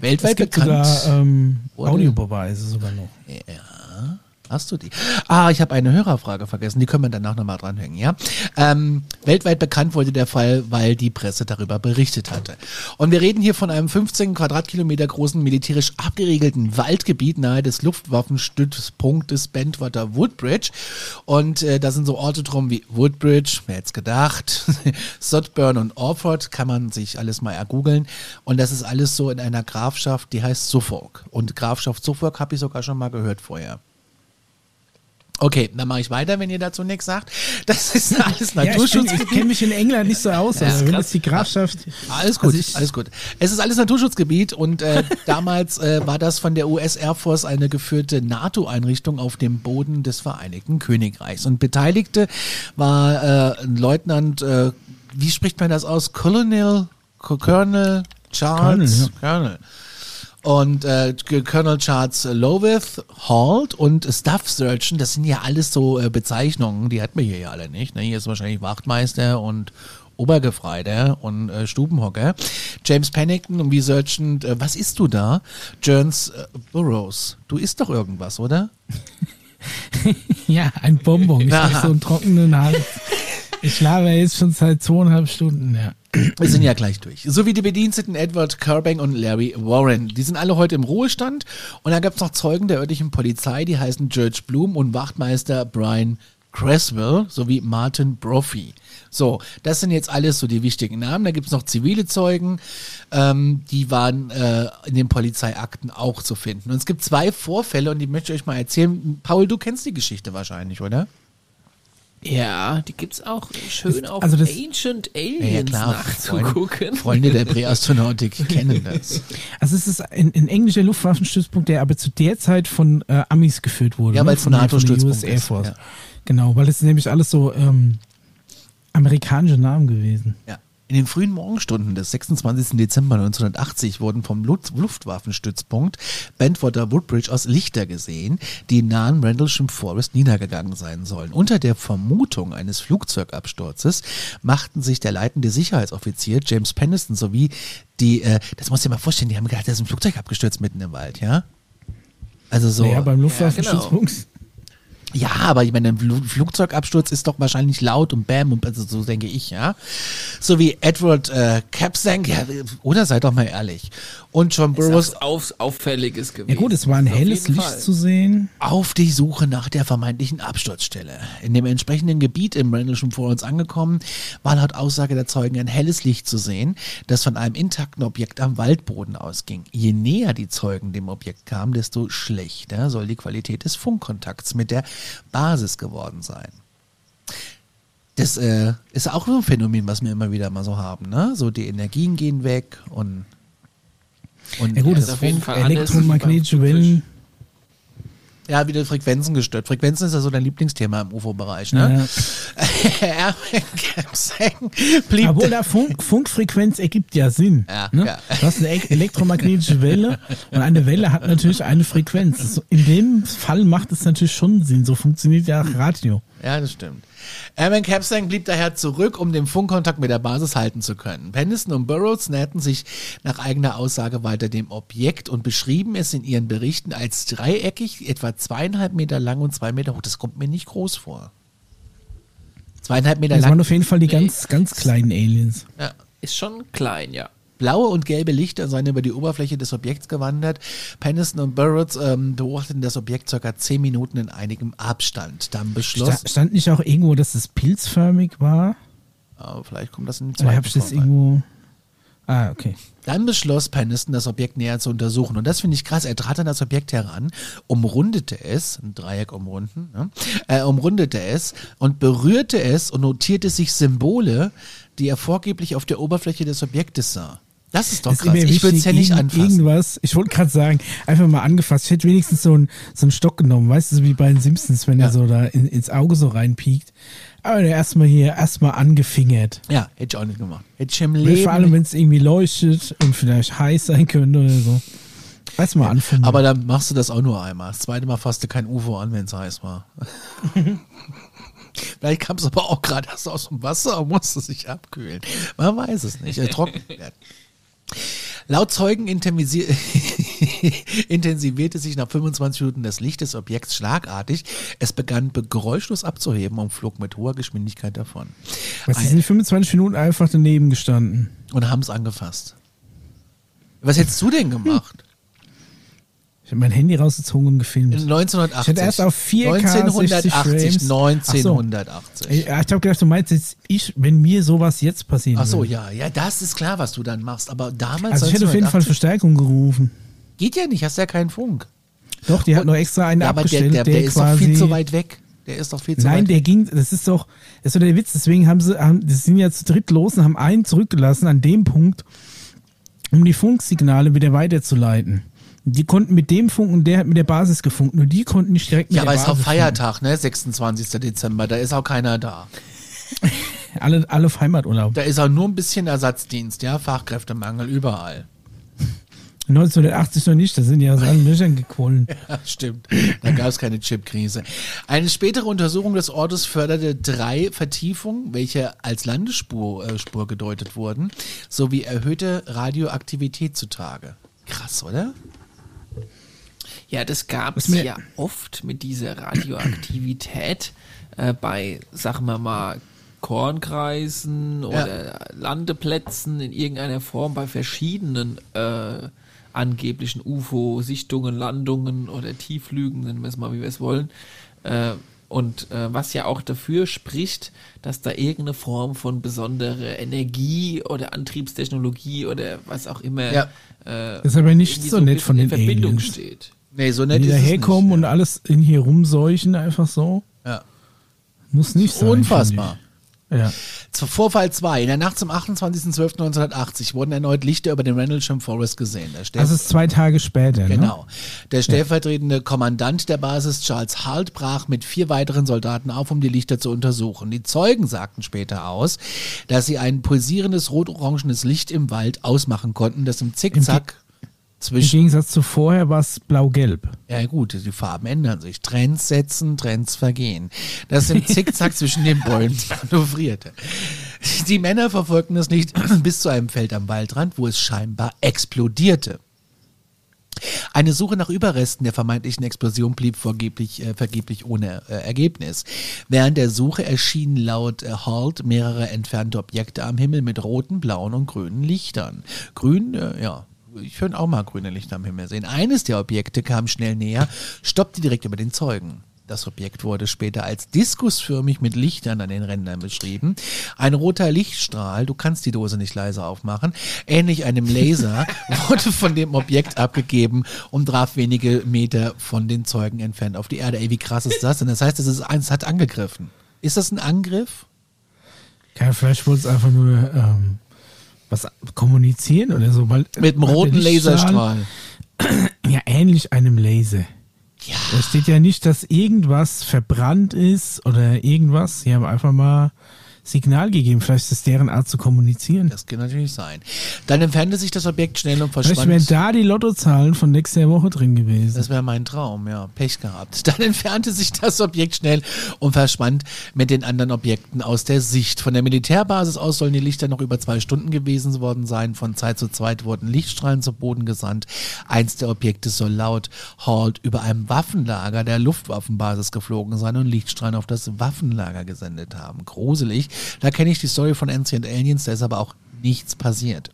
Es Weltweit gibt bekannt. sogar ähm? Audiobeweise sogar noch. Ja. Hast du die? Ah, ich habe eine Hörerfrage vergessen, die können wir danach nochmal dranhängen, ja? Ähm, weltweit bekannt wurde der Fall, weil die Presse darüber berichtet hatte. Und wir reden hier von einem 15 Quadratkilometer großen, militärisch abgeriegelten Waldgebiet nahe des Luftwaffenstützpunktes Bentwater Woodbridge. Und äh, da sind so Orte drum wie Woodbridge, wer hätte gedacht, [laughs] Sodburn und Orford, kann man sich alles mal ergoogeln. Und das ist alles so in einer Grafschaft, die heißt Suffolk. Und Grafschaft Suffolk habe ich sogar schon mal gehört vorher. Okay, dann mache ich weiter, wenn ihr dazu nichts sagt. Das ist alles Ja, ich Naturschutzgebiet. kenne mich in England nicht so aus, Ja, aber wenn es die Grafschaft. Alles gut, Also alles gut. Es ist alles Naturschutzgebiet und äh, [laughs] damals äh, war das von der US Air Force eine geführte NATO-Einrichtung auf dem Boden des Vereinigten Königreichs. Und Beteiligte war äh, ein Leutnant, äh, wie spricht man das aus? Colonel, Co- Colonel Charles, Colonel. Und äh, Colonel Charles Lowith, Halt und Staff Surgeon, das sind ja alles so äh, Bezeichnungen, die hatten wir hier ja alle nicht. Ne? Hier ist wahrscheinlich Wachtmeister und Obergefreiter und äh, Stubenhocker. James Pennington und wie Surgeon, äh, was isst du da? Jones äh, Burroughs, du isst doch irgendwas, oder? [laughs] Ja, ein Bonbon. Ich habe so einen trockenen Hals. Ich laber jetzt schon seit zweieinhalb Stunden, ja. Wir sind ja gleich durch. So wie die Bediensteten Edward Kerbank und Larry Warren. Die sind alle heute im Ruhestand. Und dann gab es noch Zeugen der örtlichen Polizei, die heißen George Bloom und Wachtmeister Brian Creswell sowie Martin Brophy. So, das sind jetzt alles so die wichtigen Namen. Da gibt es noch zivile Zeugen, ähm, die waren äh, in den Polizeiakten auch zu finden. Und es gibt zwei Vorfälle und die möchte ich euch mal erzählen. Paul, du kennst die Geschichte wahrscheinlich, oder? Ja, die gibt's auch schön auf also das- Ancient Aliens ja klar, nachzugucken. Freunde, Freunde der Präastronautik [laughs] kennen das. Also es ist ein, ein englischer Luftwaffenstützpunkt, der aber zu der Zeit von äh, Amis geführt wurde. Ja, ne? weil es von, NATO-Stützpunkt US Air ist, Force. ja. Genau, weil es sind nämlich alles so ähm, amerikanische Namen gewesen. Ja. In den frühen Morgenstunden des 26. Dezember 1980 wurden vom Luftwaffenstützpunkt Bentwater Woodbridge aus Lichter gesehen, die im nahen Rendlesham Forest niedergegangen sein sollen. Unter der Vermutung eines Flugzeugabsturzes machten sich der leitende Sicherheitsoffizier James Peniston sowie die, äh, das musst du dir mal vorstellen, die haben gedacht, da ist ein Flugzeug abgestürzt mitten im Wald, ja? Also so. Naja, beim genau. Luftwaffenstützpunkt. Ja, aber ich meine, ein Fl- Flugzeugabsturz ist doch wahrscheinlich laut und bam und also so denke ich, ja. So wie Edward äh, Capsank, ja, oder seid doch mal ehrlich. Und John Burroughs auf, Auffälliges gewesen. Ja gut, es war ein helles Licht Fall. zu sehen. auf die Suche nach der vermeintlichen Absturzstelle. In dem entsprechenden Gebiet im Rendlesham Forest angekommen, war laut Aussage der Zeugen ein helles Licht zu sehen, das von einem intakten Objekt am Waldboden ausging. Je näher die Zeugen dem Objekt kamen, desto schlechter soll die Qualität des Funkkontakts mit der Basis geworden sein. Das äh, ist auch so ein Phänomen, was wir immer wieder mal so haben, ne? So die Energien gehen weg und und Ja gut, ist das auf jeden Fall elektromagnetische Wellen. Ja, wieder Frequenzen gestört. Frequenzen ist ja so dein Lieblingsthema im UFO-Bereich, ne? Ja. [laughs] Blieb. Obwohl der Funk, Funkfrequenz ergibt ja Sinn. Ja, ne? ja. Du hast eine e- elektromagnetische Welle und eine Welle hat natürlich eine Frequenz. In dem Fall macht es natürlich schon Sinn. So funktioniert ja Radio. ja, das stimmt. Erwin Capsang blieb daher zurück, um den Funkkontakt mit der Basis halten zu können. Pendleton und Burroughs näherten sich nach eigener Aussage weiter dem Objekt und beschrieben es in ihren Berichten als dreieckig, etwa zweieinhalb Meter lang und zwei Meter hoch. Das kommt mir nicht groß vor. Zweieinhalb Meter Das waren lang. auf jeden Fall die ganz, ganz kleinen Aliens. Ja. Ist schon klein, ja. Blaue und gelbe Lichter seien über die Oberfläche des Objekts gewandert. Penniston und Burroughs ähm, beobachteten das Objekt circa zehn Minuten in einigem Abstand. Dann beschloss, Sta- Stand nicht auch irgendwo, dass es pilzförmig war? oh, vielleicht kommt das in den Oder zweiten habe ich das irgendwo. Ah, okay. Dann beschloss Penniston, das Objekt näher zu untersuchen. Und das finde ich krass. Er trat an das Objekt heran, umrundete es, ein Dreieck umrunden, ne? äh, umrundete es und berührte es und notierte sich Symbole, die er vorgeblich auf der Oberfläche des Objektes sah. Das ist doch Das ist krass. immer Ich würde es ja nicht anfassen. Irgendwas, ich wollte gerade sagen, einfach mal angefasst. Ich hätte wenigstens so einen, so einen Stock genommen, weißt du, so wie bei den Simpsons, wenn Ja. er so da in, ins Auge so reinpiekt. Aber erstmal hier, erstmal angefingert. Ja, hätte ich auch nicht gemacht. Hätte ich im Vor Leben allem, wenn es irgendwie leuchtet und vielleicht heiß sein könnte oder so. Erstmal anfangen. Aber dann machst du das auch nur einmal. Das zweite Mal fasst du kein UFO an, wenn es heiß war. [laughs] Vielleicht kam es aber auch gerade erst aus dem Wasser und musste sich abkühlen. Man weiß es nicht. Er trocken. Laut Zeugen intensivi- [laughs] intensivierte sich nach 25 Minuten das Licht des Objekts schlagartig. Es begann geräuschlos abzuheben und flog mit hoher Geschwindigkeit davon. Was, die sind 25 Minuten einfach daneben gestanden. Und haben es angefasst. Was hättest du denn gemacht? Ich habe mein Handy rausgezogen und gefilmt. 1980. Ich hatte erst auf 4K 60 1980, Frames. Ach so. 1980. Ich, ich habe gedacht, du meinst jetzt, ich, wenn mir sowas jetzt passieren Ach so, würde. ja, ja, das ist klar, was du dann machst. Aber damals. Also ich hätte auf jeden Fall 1980 Verstärkung gerufen. Geht ja nicht, hast ja keinen Funk. Doch, die hat noch extra einen Ja, aber der, abgestellt, der, der, ist doch viel zu weit weg. Der ist doch viel zu Nein, weit der weg. ging, das ist doch, das ist doch der Witz, deswegen haben sie, haben, die sind ja zu dritt los und haben einen zurückgelassen an dem Punkt, um die Funksignale wieder weiterzuleiten. Die konnten mit dem funken, der hat mit der Basis gefunkt, nur die konnten nicht direkt mit Ja, aber der ist auch Basis Feiertag, ne? 26. Dezember. Da ist auch keiner da. [laughs] Alle, alle auf Heimaturlaub. Da ist auch nur ein bisschen Ersatzdienst, ja? Fachkräftemangel überall. 1980 noch nicht, da sind ja aus allen Löchern gequollen. [laughs] Ja, stimmt. Da gab es keine Chipkrise. Eine spätere Untersuchung des Ortes förderte drei Vertiefungen, welche als Landesspur äh, Spur gedeutet wurden, sowie erhöhte Radioaktivität zutage. Krass, oder? Ja, das gab es mir- ja oft mit dieser Radioaktivität äh, bei, sagen wir mal, Kornkreisen oder Landeplätzen in irgendeiner Form bei verschiedenen äh, angeblichen UFO-Sichtungen, Landungen oder Tiefflügen, nennen wir es mal, wie wir es wollen. Äh, und äh, was ja auch dafür spricht, dass da irgendeine Form von besondere Energie oder Antriebstechnologie oder was auch immer Ja. äh, Das ist aber nicht so ein nett von in den Verbindung Aliens. steht. Nee, so nett Wenn die ist es daherkommen nicht. und alles in hier rumseuchen, einfach so. Ja. Muss nicht sein. Unfassbar. Ja. Zu Vorfall 2. In der Nacht zum 28.12.1980 wurden erneut Lichter über den Rendlesham Forest gesehen. Das ist zwei Tage später, ne? Genau. Der stellvertretende Kommandant der Basis, Charles Halt, brach mit vier weiteren Soldaten auf, um die Lichter zu untersuchen. Die Zeugen sagten später aus, dass sie ein pulsierendes rot-orangenes Licht im Wald ausmachen konnten, das im Zickzack Im zwischen Gegensatz zu vorher war es blau-gelb. ja gut, die Farben ändern sich. Trends setzen, Trends vergehen. Das im Zickzack zwischen den Bäumen [laughs] manövrierte. Die Männer verfolgten das Licht [clears throat] bis zu einem Feld am Waldrand, wo es scheinbar explodierte. Eine Suche nach Überresten der vermeintlichen Explosion blieb vergeblich, äh, vergeblich ohne äh, Ergebnis. Während der Suche erschienen laut äh, Halt mehrere entfernte Objekte am Himmel mit roten, blauen und grünen Lichtern. Grün, äh, ja, ich würde auch mal grüne Lichter am Himmel sehen. Eines der Objekte kam schnell näher, stoppte direkt über den Zeugen. Das Objekt wurde später als diskusförmig mit Lichtern an den Rändern beschrieben. Ein roter Lichtstrahl, du kannst die Dose nicht leise aufmachen, ähnlich einem Laser, [laughs] wurde von dem Objekt abgegeben und traf wenige Meter von den Zeugen entfernt auf die Erde. Ey, wie krass ist das denn? Das heißt, es, ist, es hat angegriffen. Ist das ein Angriff? Keine vielleicht wollte es einfach nur ähm, was kommunizieren oder so. Weil, Mit der roten Laserstrahl. [clears throat] Ja, ähnlich einem Laser. Ja. Da steht ja nicht, dass irgendwas verbrannt ist oder irgendwas. Sie haben einfach mal Signal gegeben. Vielleicht ist es deren Art zu kommunizieren. Das kann natürlich sein. Dann entfernte sich das Objekt schnell und Vielleicht wären verschwand. da die Lottozahlen von nächster Woche drin gewesen. Das wäre mein Traum, ja. Pech gehabt. [laughs] Dann entfernte sich das Objekt schnell und verschwand mit den anderen Objekten aus der Sicht. Von der Militärbasis aus sollen die Lichter noch über zwei Stunden gewesen worden sein. Von Zeit zu Zeit wurden Lichtstrahlen zu Boden gesandt. Eins der Objekte soll laut Halt über einem Waffenlager der Luftwaffenbasis geflogen sein und Lichtstrahlen auf das Waffenlager gesendet haben. Gruselig. Da kenne ich die Story von Ancient Aliens, da ist aber auch nichts passiert.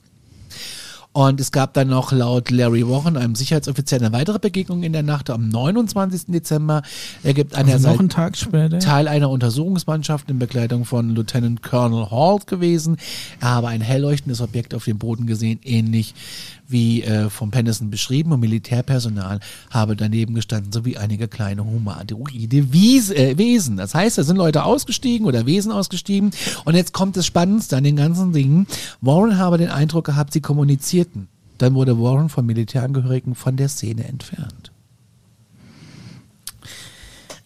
Und es gab dann noch laut Larry Warren, einem Sicherheitsoffizier, eine weitere Begegnung in der Nacht am 29. Dezember. Er gibt an der also noch Seite einen Tag später. Teil einer Untersuchungsmannschaft in Begleitung von Lieutenant Colonel Halt gewesen. Er habe ein hell leuchtendes Objekt auf dem Boden gesehen, ähnlich wie äh, vom Pennison beschrieben. Und Militärpersonal habe daneben gestanden, sowie einige kleine humanoide Wies äh, Wesen. Das heißt, da sind Leute ausgestiegen oder Wesen ausgestiegen. Und jetzt kommt das Spannendste an den ganzen Dingen. Warren habe den Eindruck gehabt, sie kommunizierten. Dann wurde Warren von Militärangehörigen von der Szene entfernt.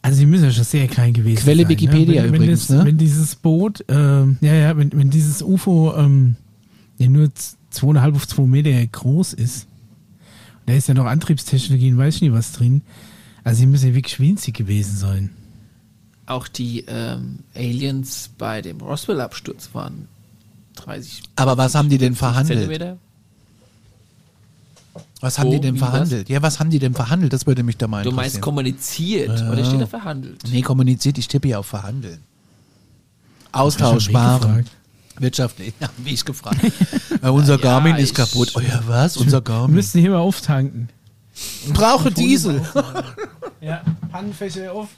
Also die müssen ja schon sehr klein gewesen Quelle sein. Wikipedia ne? wenn, übrigens, Wenn, das, ne? wenn dieses Boot, ähm, ja, ja, wenn, wenn dieses UFO ähm, ja nur z- zweieinhalb auf zwei Meter groß ist, da ist ja noch Antriebstechnologie und weiß ich nicht was drin. Also die müssen ja wirklich winzig gewesen sein. Auch die ähm, Aliens bei dem Roswell-Absturz waren 30 Aber was haben die denn verhandelt? Zentimeter. Was haben Wo? die denn verhandelt? Ja, was haben die denn verhandelt? Das würde mich da mal Du meinst kommuniziert oder steht da verhandelt? Nee, kommuniziert, ich tippe ja auf verhandeln. Hab Wirtschaftlich, ja, wie ich gefragt. äh, unser Ja, Garmin ist kaputt. Oh ja, was? Unser Wir Garmin. müssen hier mal auftanken. Brauche Diesel. Ja, Pannenfächer auf.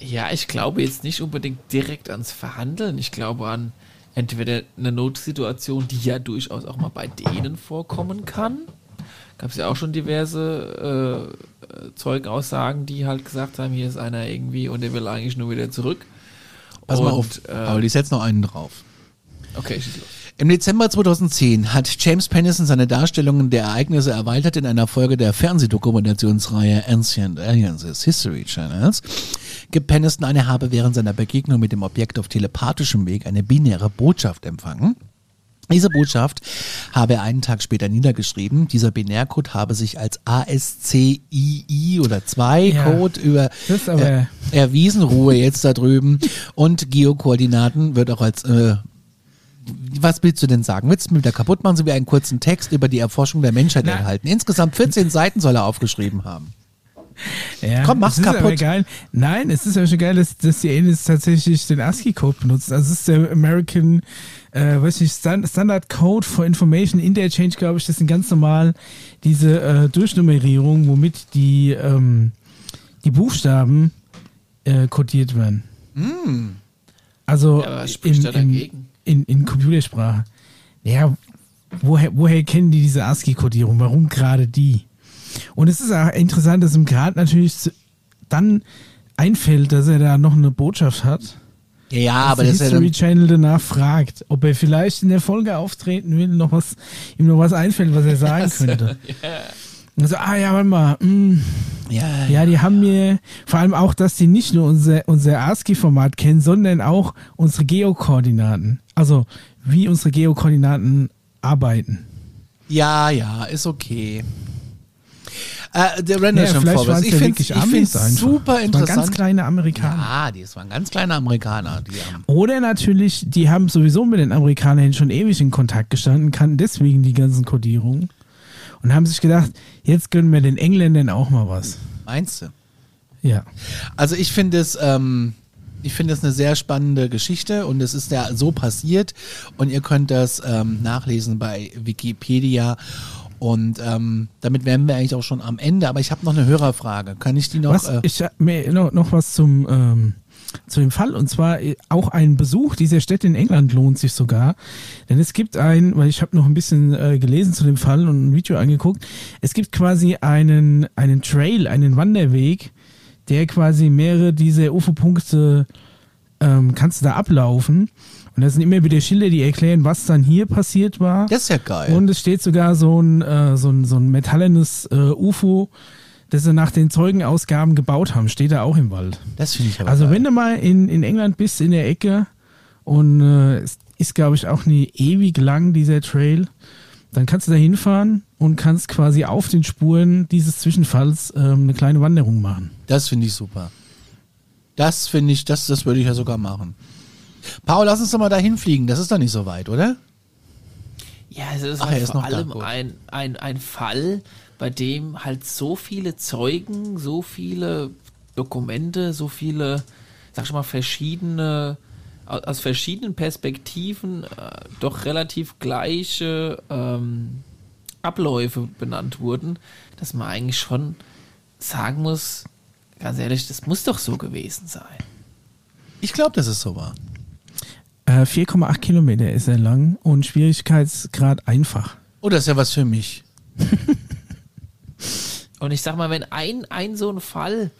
Ja, ich glaube jetzt nicht unbedingt direkt ans Verhandeln. Ich glaube an entweder eine Notsituation, die ja durchaus auch mal bei denen vorkommen kann. Gab es ja auch schon diverse äh, Zeugenaussagen, die halt gesagt haben, hier ist einer irgendwie und der will eigentlich nur wieder zurück. Pass mal Und, auf, äh, Paul, ich setze noch einen drauf. Okay, schieß los. Im Dezember 2010 hat James Pennison seine Darstellungen der Ereignisse erweitert in einer Folge der Fernsehdokumentationsreihe Ancient Aliens History Channels. Gibt Pennison an, er habe während seiner Begegnung mit dem Objekt auf telepathischem Weg eine binäre Botschaft empfangen. Diese Botschaft habe er einen Tag später niedergeschrieben. Dieser Binärcode habe sich als ASCII oder 2-Code über Das ist aber- äh, erwiesen. Ruhe jetzt da drüben. Und Geokoordinaten wird auch als äh, was willst du denn sagen? Willst du mir wieder kaputt machen, so wie einen kurzen Text über die Erforschung der Menschheit Na. erhalten? Insgesamt 14 Seiten soll er aufgeschrieben haben. Ja, Komm, mach's kaputt. geil. Nein, es ist ja schon geil, dass, dass die Aliens tatsächlich den ASCII-Code benutzen. Also es ist der American, äh, weiß nicht, Stand, Standard Code for Information Interchange, glaube ich. Das sind ganz normal diese äh, Durchnummerierung, womit die, ähm, die Buchstaben äh, kodiert werden. Also Ja, aber was spricht in, da dagegen? In, in Computersprache. Ja, woher, woher kennen die diese ASCII-Kodierung? Warum gerade die? Und es ist auch interessant, dass ihm gerade natürlich dann einfällt, dass er da noch eine Botschaft hat. Ja, aber der das ist ja History Channel danach fragt, ob er vielleicht in der Folge auftreten will, noch was, ihm noch was einfällt, was er sagen [laughs] könnte. Und so, ah ja, warte mal, mm, ja, ja, die haben mir vor allem auch, dass die nicht nur unser, unser ASCII-Format kennen, sondern auch unsere Geokoordinaten. Also, wie unsere Geokoordinaten arbeiten. ja, ja, ist okay. Äh, der Render Ja, schon vielleicht vorbei. waren es Ich ja finde einfach. super Das waren ganz interessant. kleine Amerikaner. Ja, die waren ganz kleine Amerikaner. Oder natürlich, die haben sowieso mit den Amerikanern schon ewig in Kontakt gestanden, kannten deswegen die ganzen Kodierungen. Und haben sich gedacht, jetzt gönnen wir den Engländern auch mal was. Meinst du? Ja. Also ich finde es, ähm, ich finde es eine sehr spannende Geschichte und es ist ja so passiert und ihr könnt das ähm, nachlesen bei Wikipedia und ähm, damit wären wir eigentlich auch schon am Ende. Aber ich habe noch eine Hörerfrage. Kann ich die noch? Was, Äh, ich hab mir noch, noch was zum, ähm, zu dem Fall und zwar äh, auch ein Besuch dieser Städte in England lohnt sich sogar, denn es gibt ein, weil ich habe noch ein bisschen äh, gelesen zu dem Fall und ein Video angeguckt, es gibt quasi einen einen Trail, einen Wanderweg, der quasi mehrere dieser UFO-Punkte ähm, kannst du da ablaufen und da sind immer wieder Schilder, die erklären, was dann hier passiert war. das ist ja geil. Und es steht sogar so ein, äh, so ein, so ein metallenes äh, UFO, das sie nach den Zeugenausgaben gebaut haben, steht da auch im Wald. das finde ich aber Also geil. wenn du mal in, in England bist, in der Ecke, und äh, es ist, glaube ich, auch nie ewig lang, dieser Trail, dann kannst du da hinfahren und kannst quasi auf den Spuren dieses Zwischenfalls ähm, eine kleine Wanderung machen. Das finde ich super. Das finde ich, das, das würde ich ja sogar machen. Paul, lass uns doch mal dahin fliegen. Das ist doch nicht so weit, oder? Ja, es ist Ach, halt ist vor noch da, allem ein, ein, ein Fall, bei dem halt so viele Zeugen, so viele Dokumente, so viele, sag ich mal, verschiedene, au- aus verschiedenen Perspektiven äh, doch relativ gleiche ähm, Abläufe benannt wurden, dass man eigentlich schon sagen muss, ganz ehrlich, das muss doch so gewesen sein. Ich glaube, das ist so wahr. Äh, 4,8 Kilometer ist er lang und Schwierigkeitsgrad einfach. Oh, das ist ja was für mich. [laughs] Und ich sag mal, wenn ein, ein so ein Fall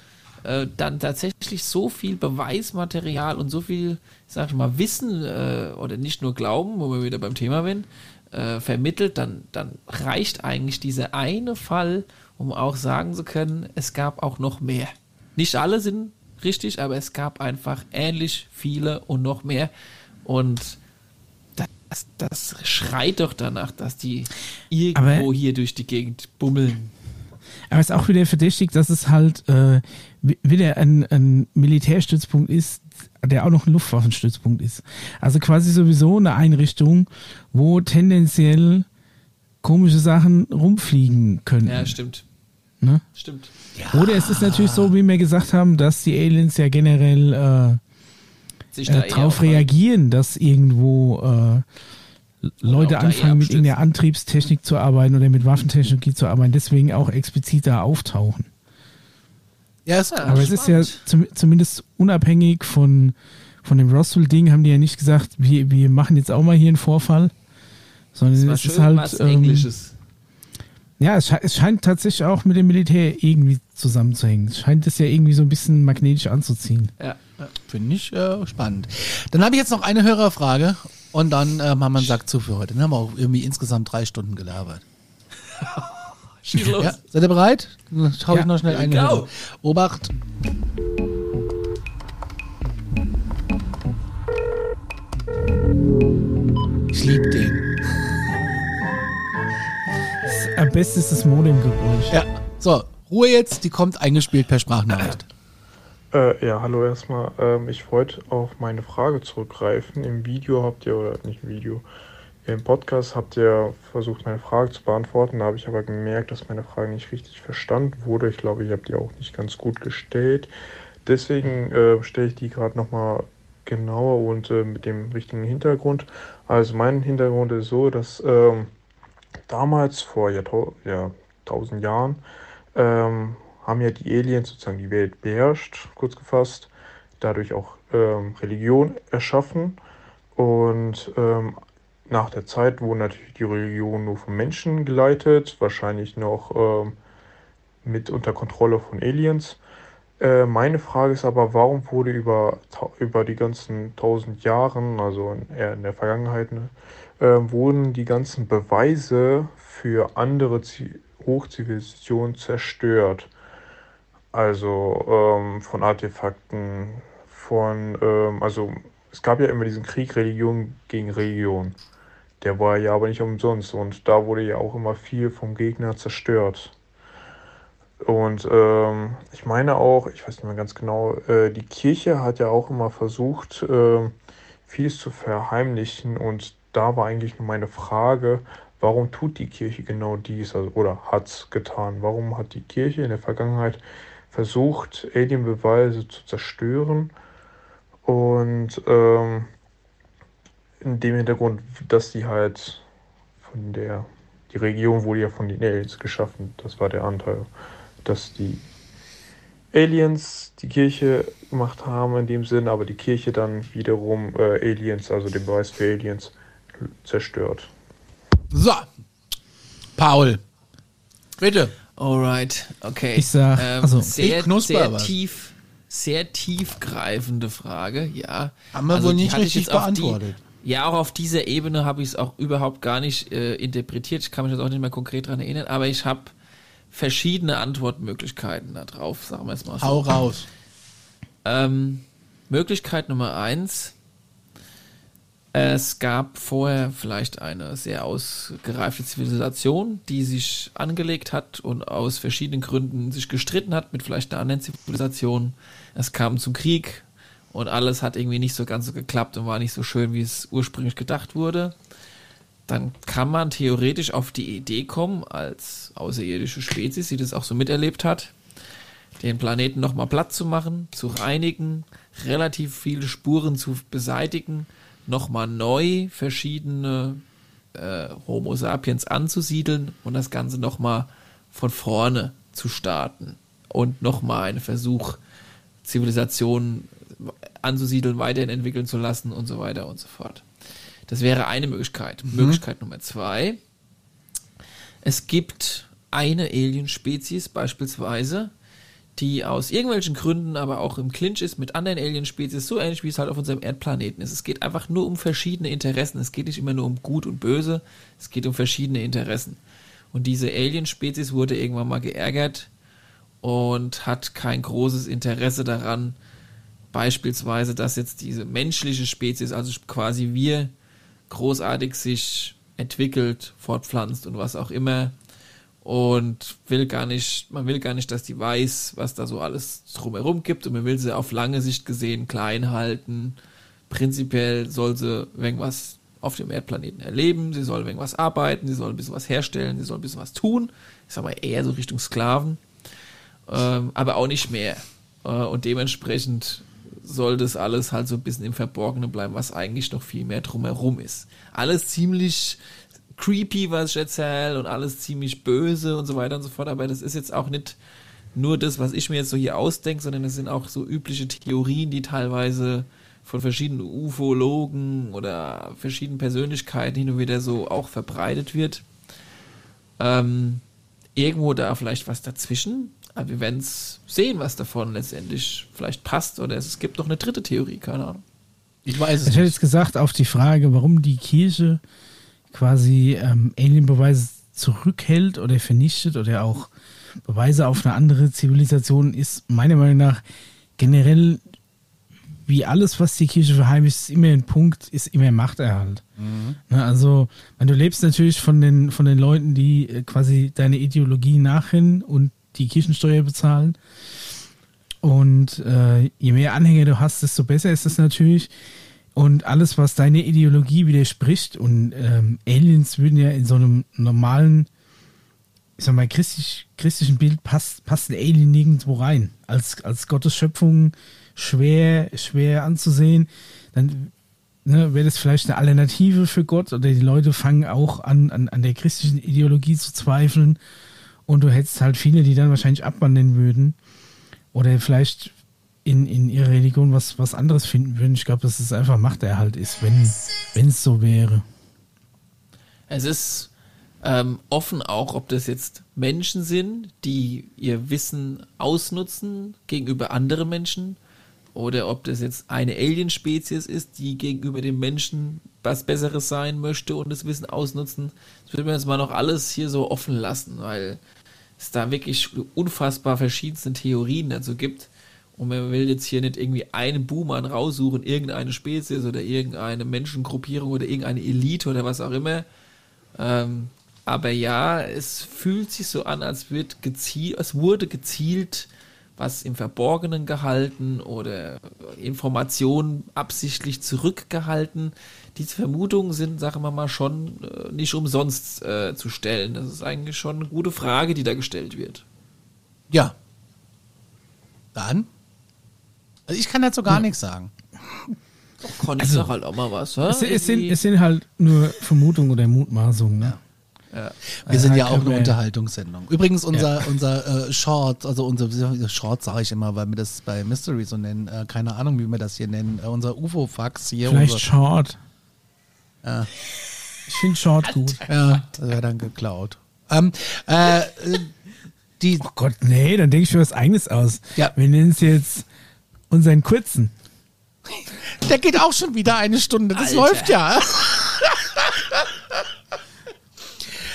äh, dann tatsächlich so viel Beweismaterial und so viel, sag ich mal, Wissen äh, oder nicht nur Glauben, wo wir wieder beim Thema sind, äh, vermittelt, dann, dann reicht eigentlich dieser eine Fall, um auch sagen zu können, es gab auch noch mehr. Nicht alle sind richtig, aber es gab einfach ähnlich viele und noch mehr. Und das, das schreit doch danach, dass die irgendwo Aber- hier durch die Gegend bummeln. Aber es ist auch wieder verdächtig, dass es halt äh, wi- wieder ein, ein Militärstützpunkt ist, der auch noch ein Luftwaffenstützpunkt ist. Also quasi sowieso eine Einrichtung, wo tendenziell komische Sachen rumfliegen können. Ja, stimmt. ne? Stimmt. Oder es ist natürlich so, wie wir gesagt haben, dass die Aliens ja generell äh, Sich da äh, eher darauf auf- reagieren, dass irgendwo äh, Leute anfangen, mit abstützen. irgendeiner Antriebstechnik zu arbeiten oder mit Waffentechnologie zu arbeiten, deswegen auch explizit da auftauchen. Ja, ist Ja. Aber es ist ja spannend. zum, zumindest unabhängig von, von dem Roswell-Ding, haben die ja nicht gesagt, wir, wir machen jetzt auch mal hier einen Vorfall, sondern es schön ist halt. ähm, Englisches. Ja, es, es scheint tatsächlich auch mit dem Militär irgendwie zusammenzuhängen. Es scheint es ja irgendwie so ein bisschen magnetisch anzuziehen. Ja. ja. Finde ich äh, spannend. Dann habe ich jetzt noch eine Hörerfrage und dann äh, machen wir einen Sack zu für heute. Dann haben wir auch irgendwie insgesamt drei Stunden gelabert. [laughs] Schieß los. Ja, seid ihr bereit? Dann schau ich Ja. noch schnell we go. Obacht. Ich liebe den. Am besten ist das Modemgeräusch. Ja. So, Ruhe jetzt, die kommt eingespielt per Sprachnachricht. Äh, ja, hallo erstmal. Ähm, ich wollte auf meine Frage zurückgreifen. Im Video habt ihr, oder nicht im Video, im Podcast habt ihr versucht, meine Frage zu beantworten. Da habe ich aber gemerkt, dass meine Frage nicht richtig verstanden wurde. Ich glaube, ich habe die auch nicht ganz gut gestellt. Deswegen äh, stelle ich die gerade nochmal genauer und äh, mit dem richtigen Hintergrund. Also mein Hintergrund ist so, dass ähm, damals vor ja, tausend Jahren ähm, haben ja die Aliens sozusagen die Welt beherrscht, kurz gefasst, dadurch auch ähm, Religion erschaffen und ähm, nach der Zeit wurden natürlich die Religionen nur von Menschen geleitet, wahrscheinlich noch ähm, mit unter Kontrolle von Aliens. Äh, meine Frage ist aber, warum wurde über, über die ganzen tausend Jahren, also in, eher in der Vergangenheit, ne, äh, wurden die ganzen Beweise für andere Zi Hochzivilisationen zerstört? Also ähm, von Artefakten, von, ähm, also es gab ja immer diesen Krieg Religion gegen Religion. Der war ja aber nicht umsonst und da wurde ja auch immer viel vom Gegner zerstört. Und ähm, ich meine auch, ich weiß nicht mehr ganz genau, äh, die Kirche hat ja auch immer versucht, äh, vieles zu verheimlichen. Und da war eigentlich nur meine Frage, warum tut die Kirche genau dies also, oder hat es getan? Warum hat die Kirche in der Vergangenheit versucht, Alienbeweise zu zerstören? Und ähm, in dem Hintergrund, dass die halt von der, die Region wurde ja von den Aliens geschaffen, das war der Anteil, dass die Aliens die Kirche gemacht haben in dem Sinn, aber die Kirche dann wiederum äh, Aliens, also den Beweis für Aliens, zerstört. So, Paul, bitte. Alright, okay. Ich sag, ähm, also- sehr, sehr tief, sehr tiefgreifende Frage, ja. Haben wir Also wohl nicht richtig beantwortet. Die, ja, auch auf dieser Ebene habe ich es auch überhaupt gar nicht äh, interpretiert. Ich kann mich jetzt auch nicht mehr konkret dran erinnern, aber ich habe verschiedene Antwortmöglichkeiten da drauf, sagen wir es mal so. Hau raus. Ähm, Möglichkeit Nummer eins. Es gab vorher vielleicht eine sehr ausgereifte Zivilisation, die sich angelegt hat und aus verschiedenen Gründen sich gestritten hat mit vielleicht einer anderen Zivilisation. Es kam zum Krieg und alles hat irgendwie nicht so ganz so geklappt und war nicht so schön, wie es ursprünglich gedacht wurde. Dann kann man theoretisch auf die Idee kommen, als außerirdische Spezies, die das auch so miterlebt hat, den Planeten nochmal platt zu machen, zu reinigen, relativ viele Spuren zu beseitigen, nochmal neu verschiedene äh, Homo sapiens anzusiedeln und das Ganze nochmal von vorne zu starten und nochmal einen Versuch, Zivilisationen anzusiedeln, weiterhin entwickeln zu lassen und so weiter und so fort. Das wäre eine Möglichkeit. Möglichkeit Nummer zwei. Es gibt eine Alien-Spezies beispielsweise, die aus irgendwelchen Gründen aber auch im Clinch ist mit anderen Alien-Spezies, so ähnlich wie es halt auf unserem Erdplaneten ist. Es geht einfach nur um verschiedene Interessen. Es geht nicht immer nur um Gut und Böse, es geht um verschiedene Interessen. Und diese Alien-Spezies wurde irgendwann mal geärgert und hat kein großes Interesse daran, beispielsweise, dass jetzt diese menschliche Spezies, also quasi wir, großartig sich entwickelt, fortpflanzt und was auch immer und will gar nicht, man will gar nicht, dass die weiß, was da so alles drumherum gibt und man will sie auf lange Sicht gesehen klein halten. Prinzipiell soll sie irgendwas auf dem Erdplaneten erleben, sie soll irgendwas arbeiten, sie soll ein bisschen was herstellen, sie soll ein bisschen was tun. Sag mal eher so Richtung Sklaven, ähm, aber auch nicht mehr. Äh, und dementsprechend soll das alles halt so ein bisschen im Verborgenen bleiben, was eigentlich noch viel mehr drumherum ist. Alles ziemlich creepy, was ich erzähle und alles ziemlich böse und so weiter und so fort, aber das ist jetzt auch nicht nur das, was ich mir jetzt so hier ausdenke, sondern es sind auch so übliche Theorien, die teilweise von verschiedenen Ufologen oder verschiedenen Persönlichkeiten hin und wieder so auch verbreitet wird. Ähm, irgendwo da vielleicht was dazwischen, aber wir werden es sehen, was davon letztendlich vielleicht passt oder es gibt noch eine dritte Theorie, keine Ahnung. Ich weiß es Ich hätte jetzt gesagt, auf die Frage, warum die Kirche quasi ähm, Alienbeweise zurückhält oder vernichtet oder auch Beweise auf eine andere Zivilisation, ist meiner Meinung nach generell wie alles, was die Kirche verheimlicht, ist immer ein Punkt, ist immer Machterhalt. Ne, also, wenn du lebst natürlich von den, von den Leuten, die äh, quasi deine Ideologie nachrennen und die Kirchensteuer bezahlen. Und äh, je mehr Anhänger du hast, desto besser ist es natürlich. Und alles, was deine Ideologie widerspricht, und ähm, Aliens würden ja in so einem normalen, ich sag mal, christlich, christlichen Bild passt, passt ein Alien nirgendwo rein. Als, als Gottes Schöpfung schwer, schwer anzusehen. Dann ne, wäre das vielleicht eine Alternative für Gott oder die Leute fangen auch an, an, an der christlichen Ideologie zu zweifeln und du hättest halt viele, die dann wahrscheinlich abwandeln würden oder vielleicht in, in ihrer Religion was, was anderes finden würden. Ich glaube, dass es einfach Machterhalt ist, wenn es so wäre. Es ist ähm, offen auch, ob das jetzt Menschen sind, die ihr Wissen ausnutzen gegenüber anderen Menschen oder ob das jetzt eine Alien-Spezies ist, die gegenüber dem Menschen was Besseres sein möchte und das Wissen ausnutzen. Das würde man jetzt mal noch alles hier so offen lassen, weil es da wirklich unfassbar verschiedenste Theorien dazu gibt. Und man will jetzt hier nicht irgendwie einen Boomer raussuchen, irgendeine Spezies oder irgendeine Menschengruppierung oder irgendeine Elite oder was auch immer. Ähm, aber ja, es fühlt sich so an, als wird gezielt, es wurde gezielt was im Verborgenen gehalten oder Informationen absichtlich zurückgehalten. Diese Vermutungen sind, sagen wir mal, schon äh, nicht umsonst äh, zu stellen. Das ist eigentlich schon eine gute Frage, die da gestellt wird. Ja. Dann? Also ich kann dazu gar nichts sagen. Doch, Conny, Also, sag halt auch mal was. Es, es, sind, es sind halt nur Vermutungen oder Mutmaßungen. Ne? Wir sind ja auch eine Unterhaltungssendung. Übrigens unser, unser äh, Short, also unser Short sage ich immer, weil wir das bei Mystery so nennen. Äh, keine Ahnung, wie wir das hier nennen. Äh, unser UFO-Fax hier. Vielleicht unser, Short. Ja. Ich finde Short gut. ja, das wäre dann geklaut. Ähm, äh, äh, die, Oh Gott, nee, dann denke ich mir was eigenes aus. Ja. Wir nennen es jetzt unseren kurzen. der geht auch schon wieder eine Stunde. Das Alter. läuft ja.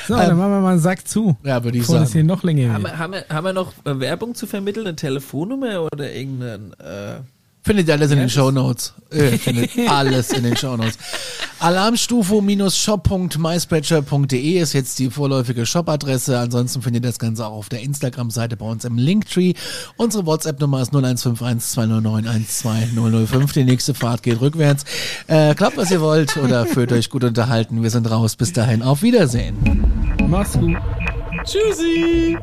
So, dann machen wir mal einen Sack zu. Ja, würde ich bevor das hier sagen. noch länger Haben haben, wir, haben wir noch Werbung zu vermitteln, eine Telefonnummer oder irgendeinen. Äh, Findet ihr alles in den Shownotes. Ihr findet [laughs] alles in den Shownotes. Alarmstufo-shop.myspreadshirt.de ist jetzt die vorläufige Shop-Adresse. Ansonsten findet ihr das Ganze auch auf der Instagram-Seite bei uns im Linktree. Unsere WhatsApp-Nummer ist 0151 209 12005. Die nächste Fahrt geht rückwärts. Äh, klappt, was ihr wollt oder [laughs] fühlt euch gut unterhalten. Wir sind raus. Bis dahin. Auf Wiedersehen. Mach's gut. Tschüssi!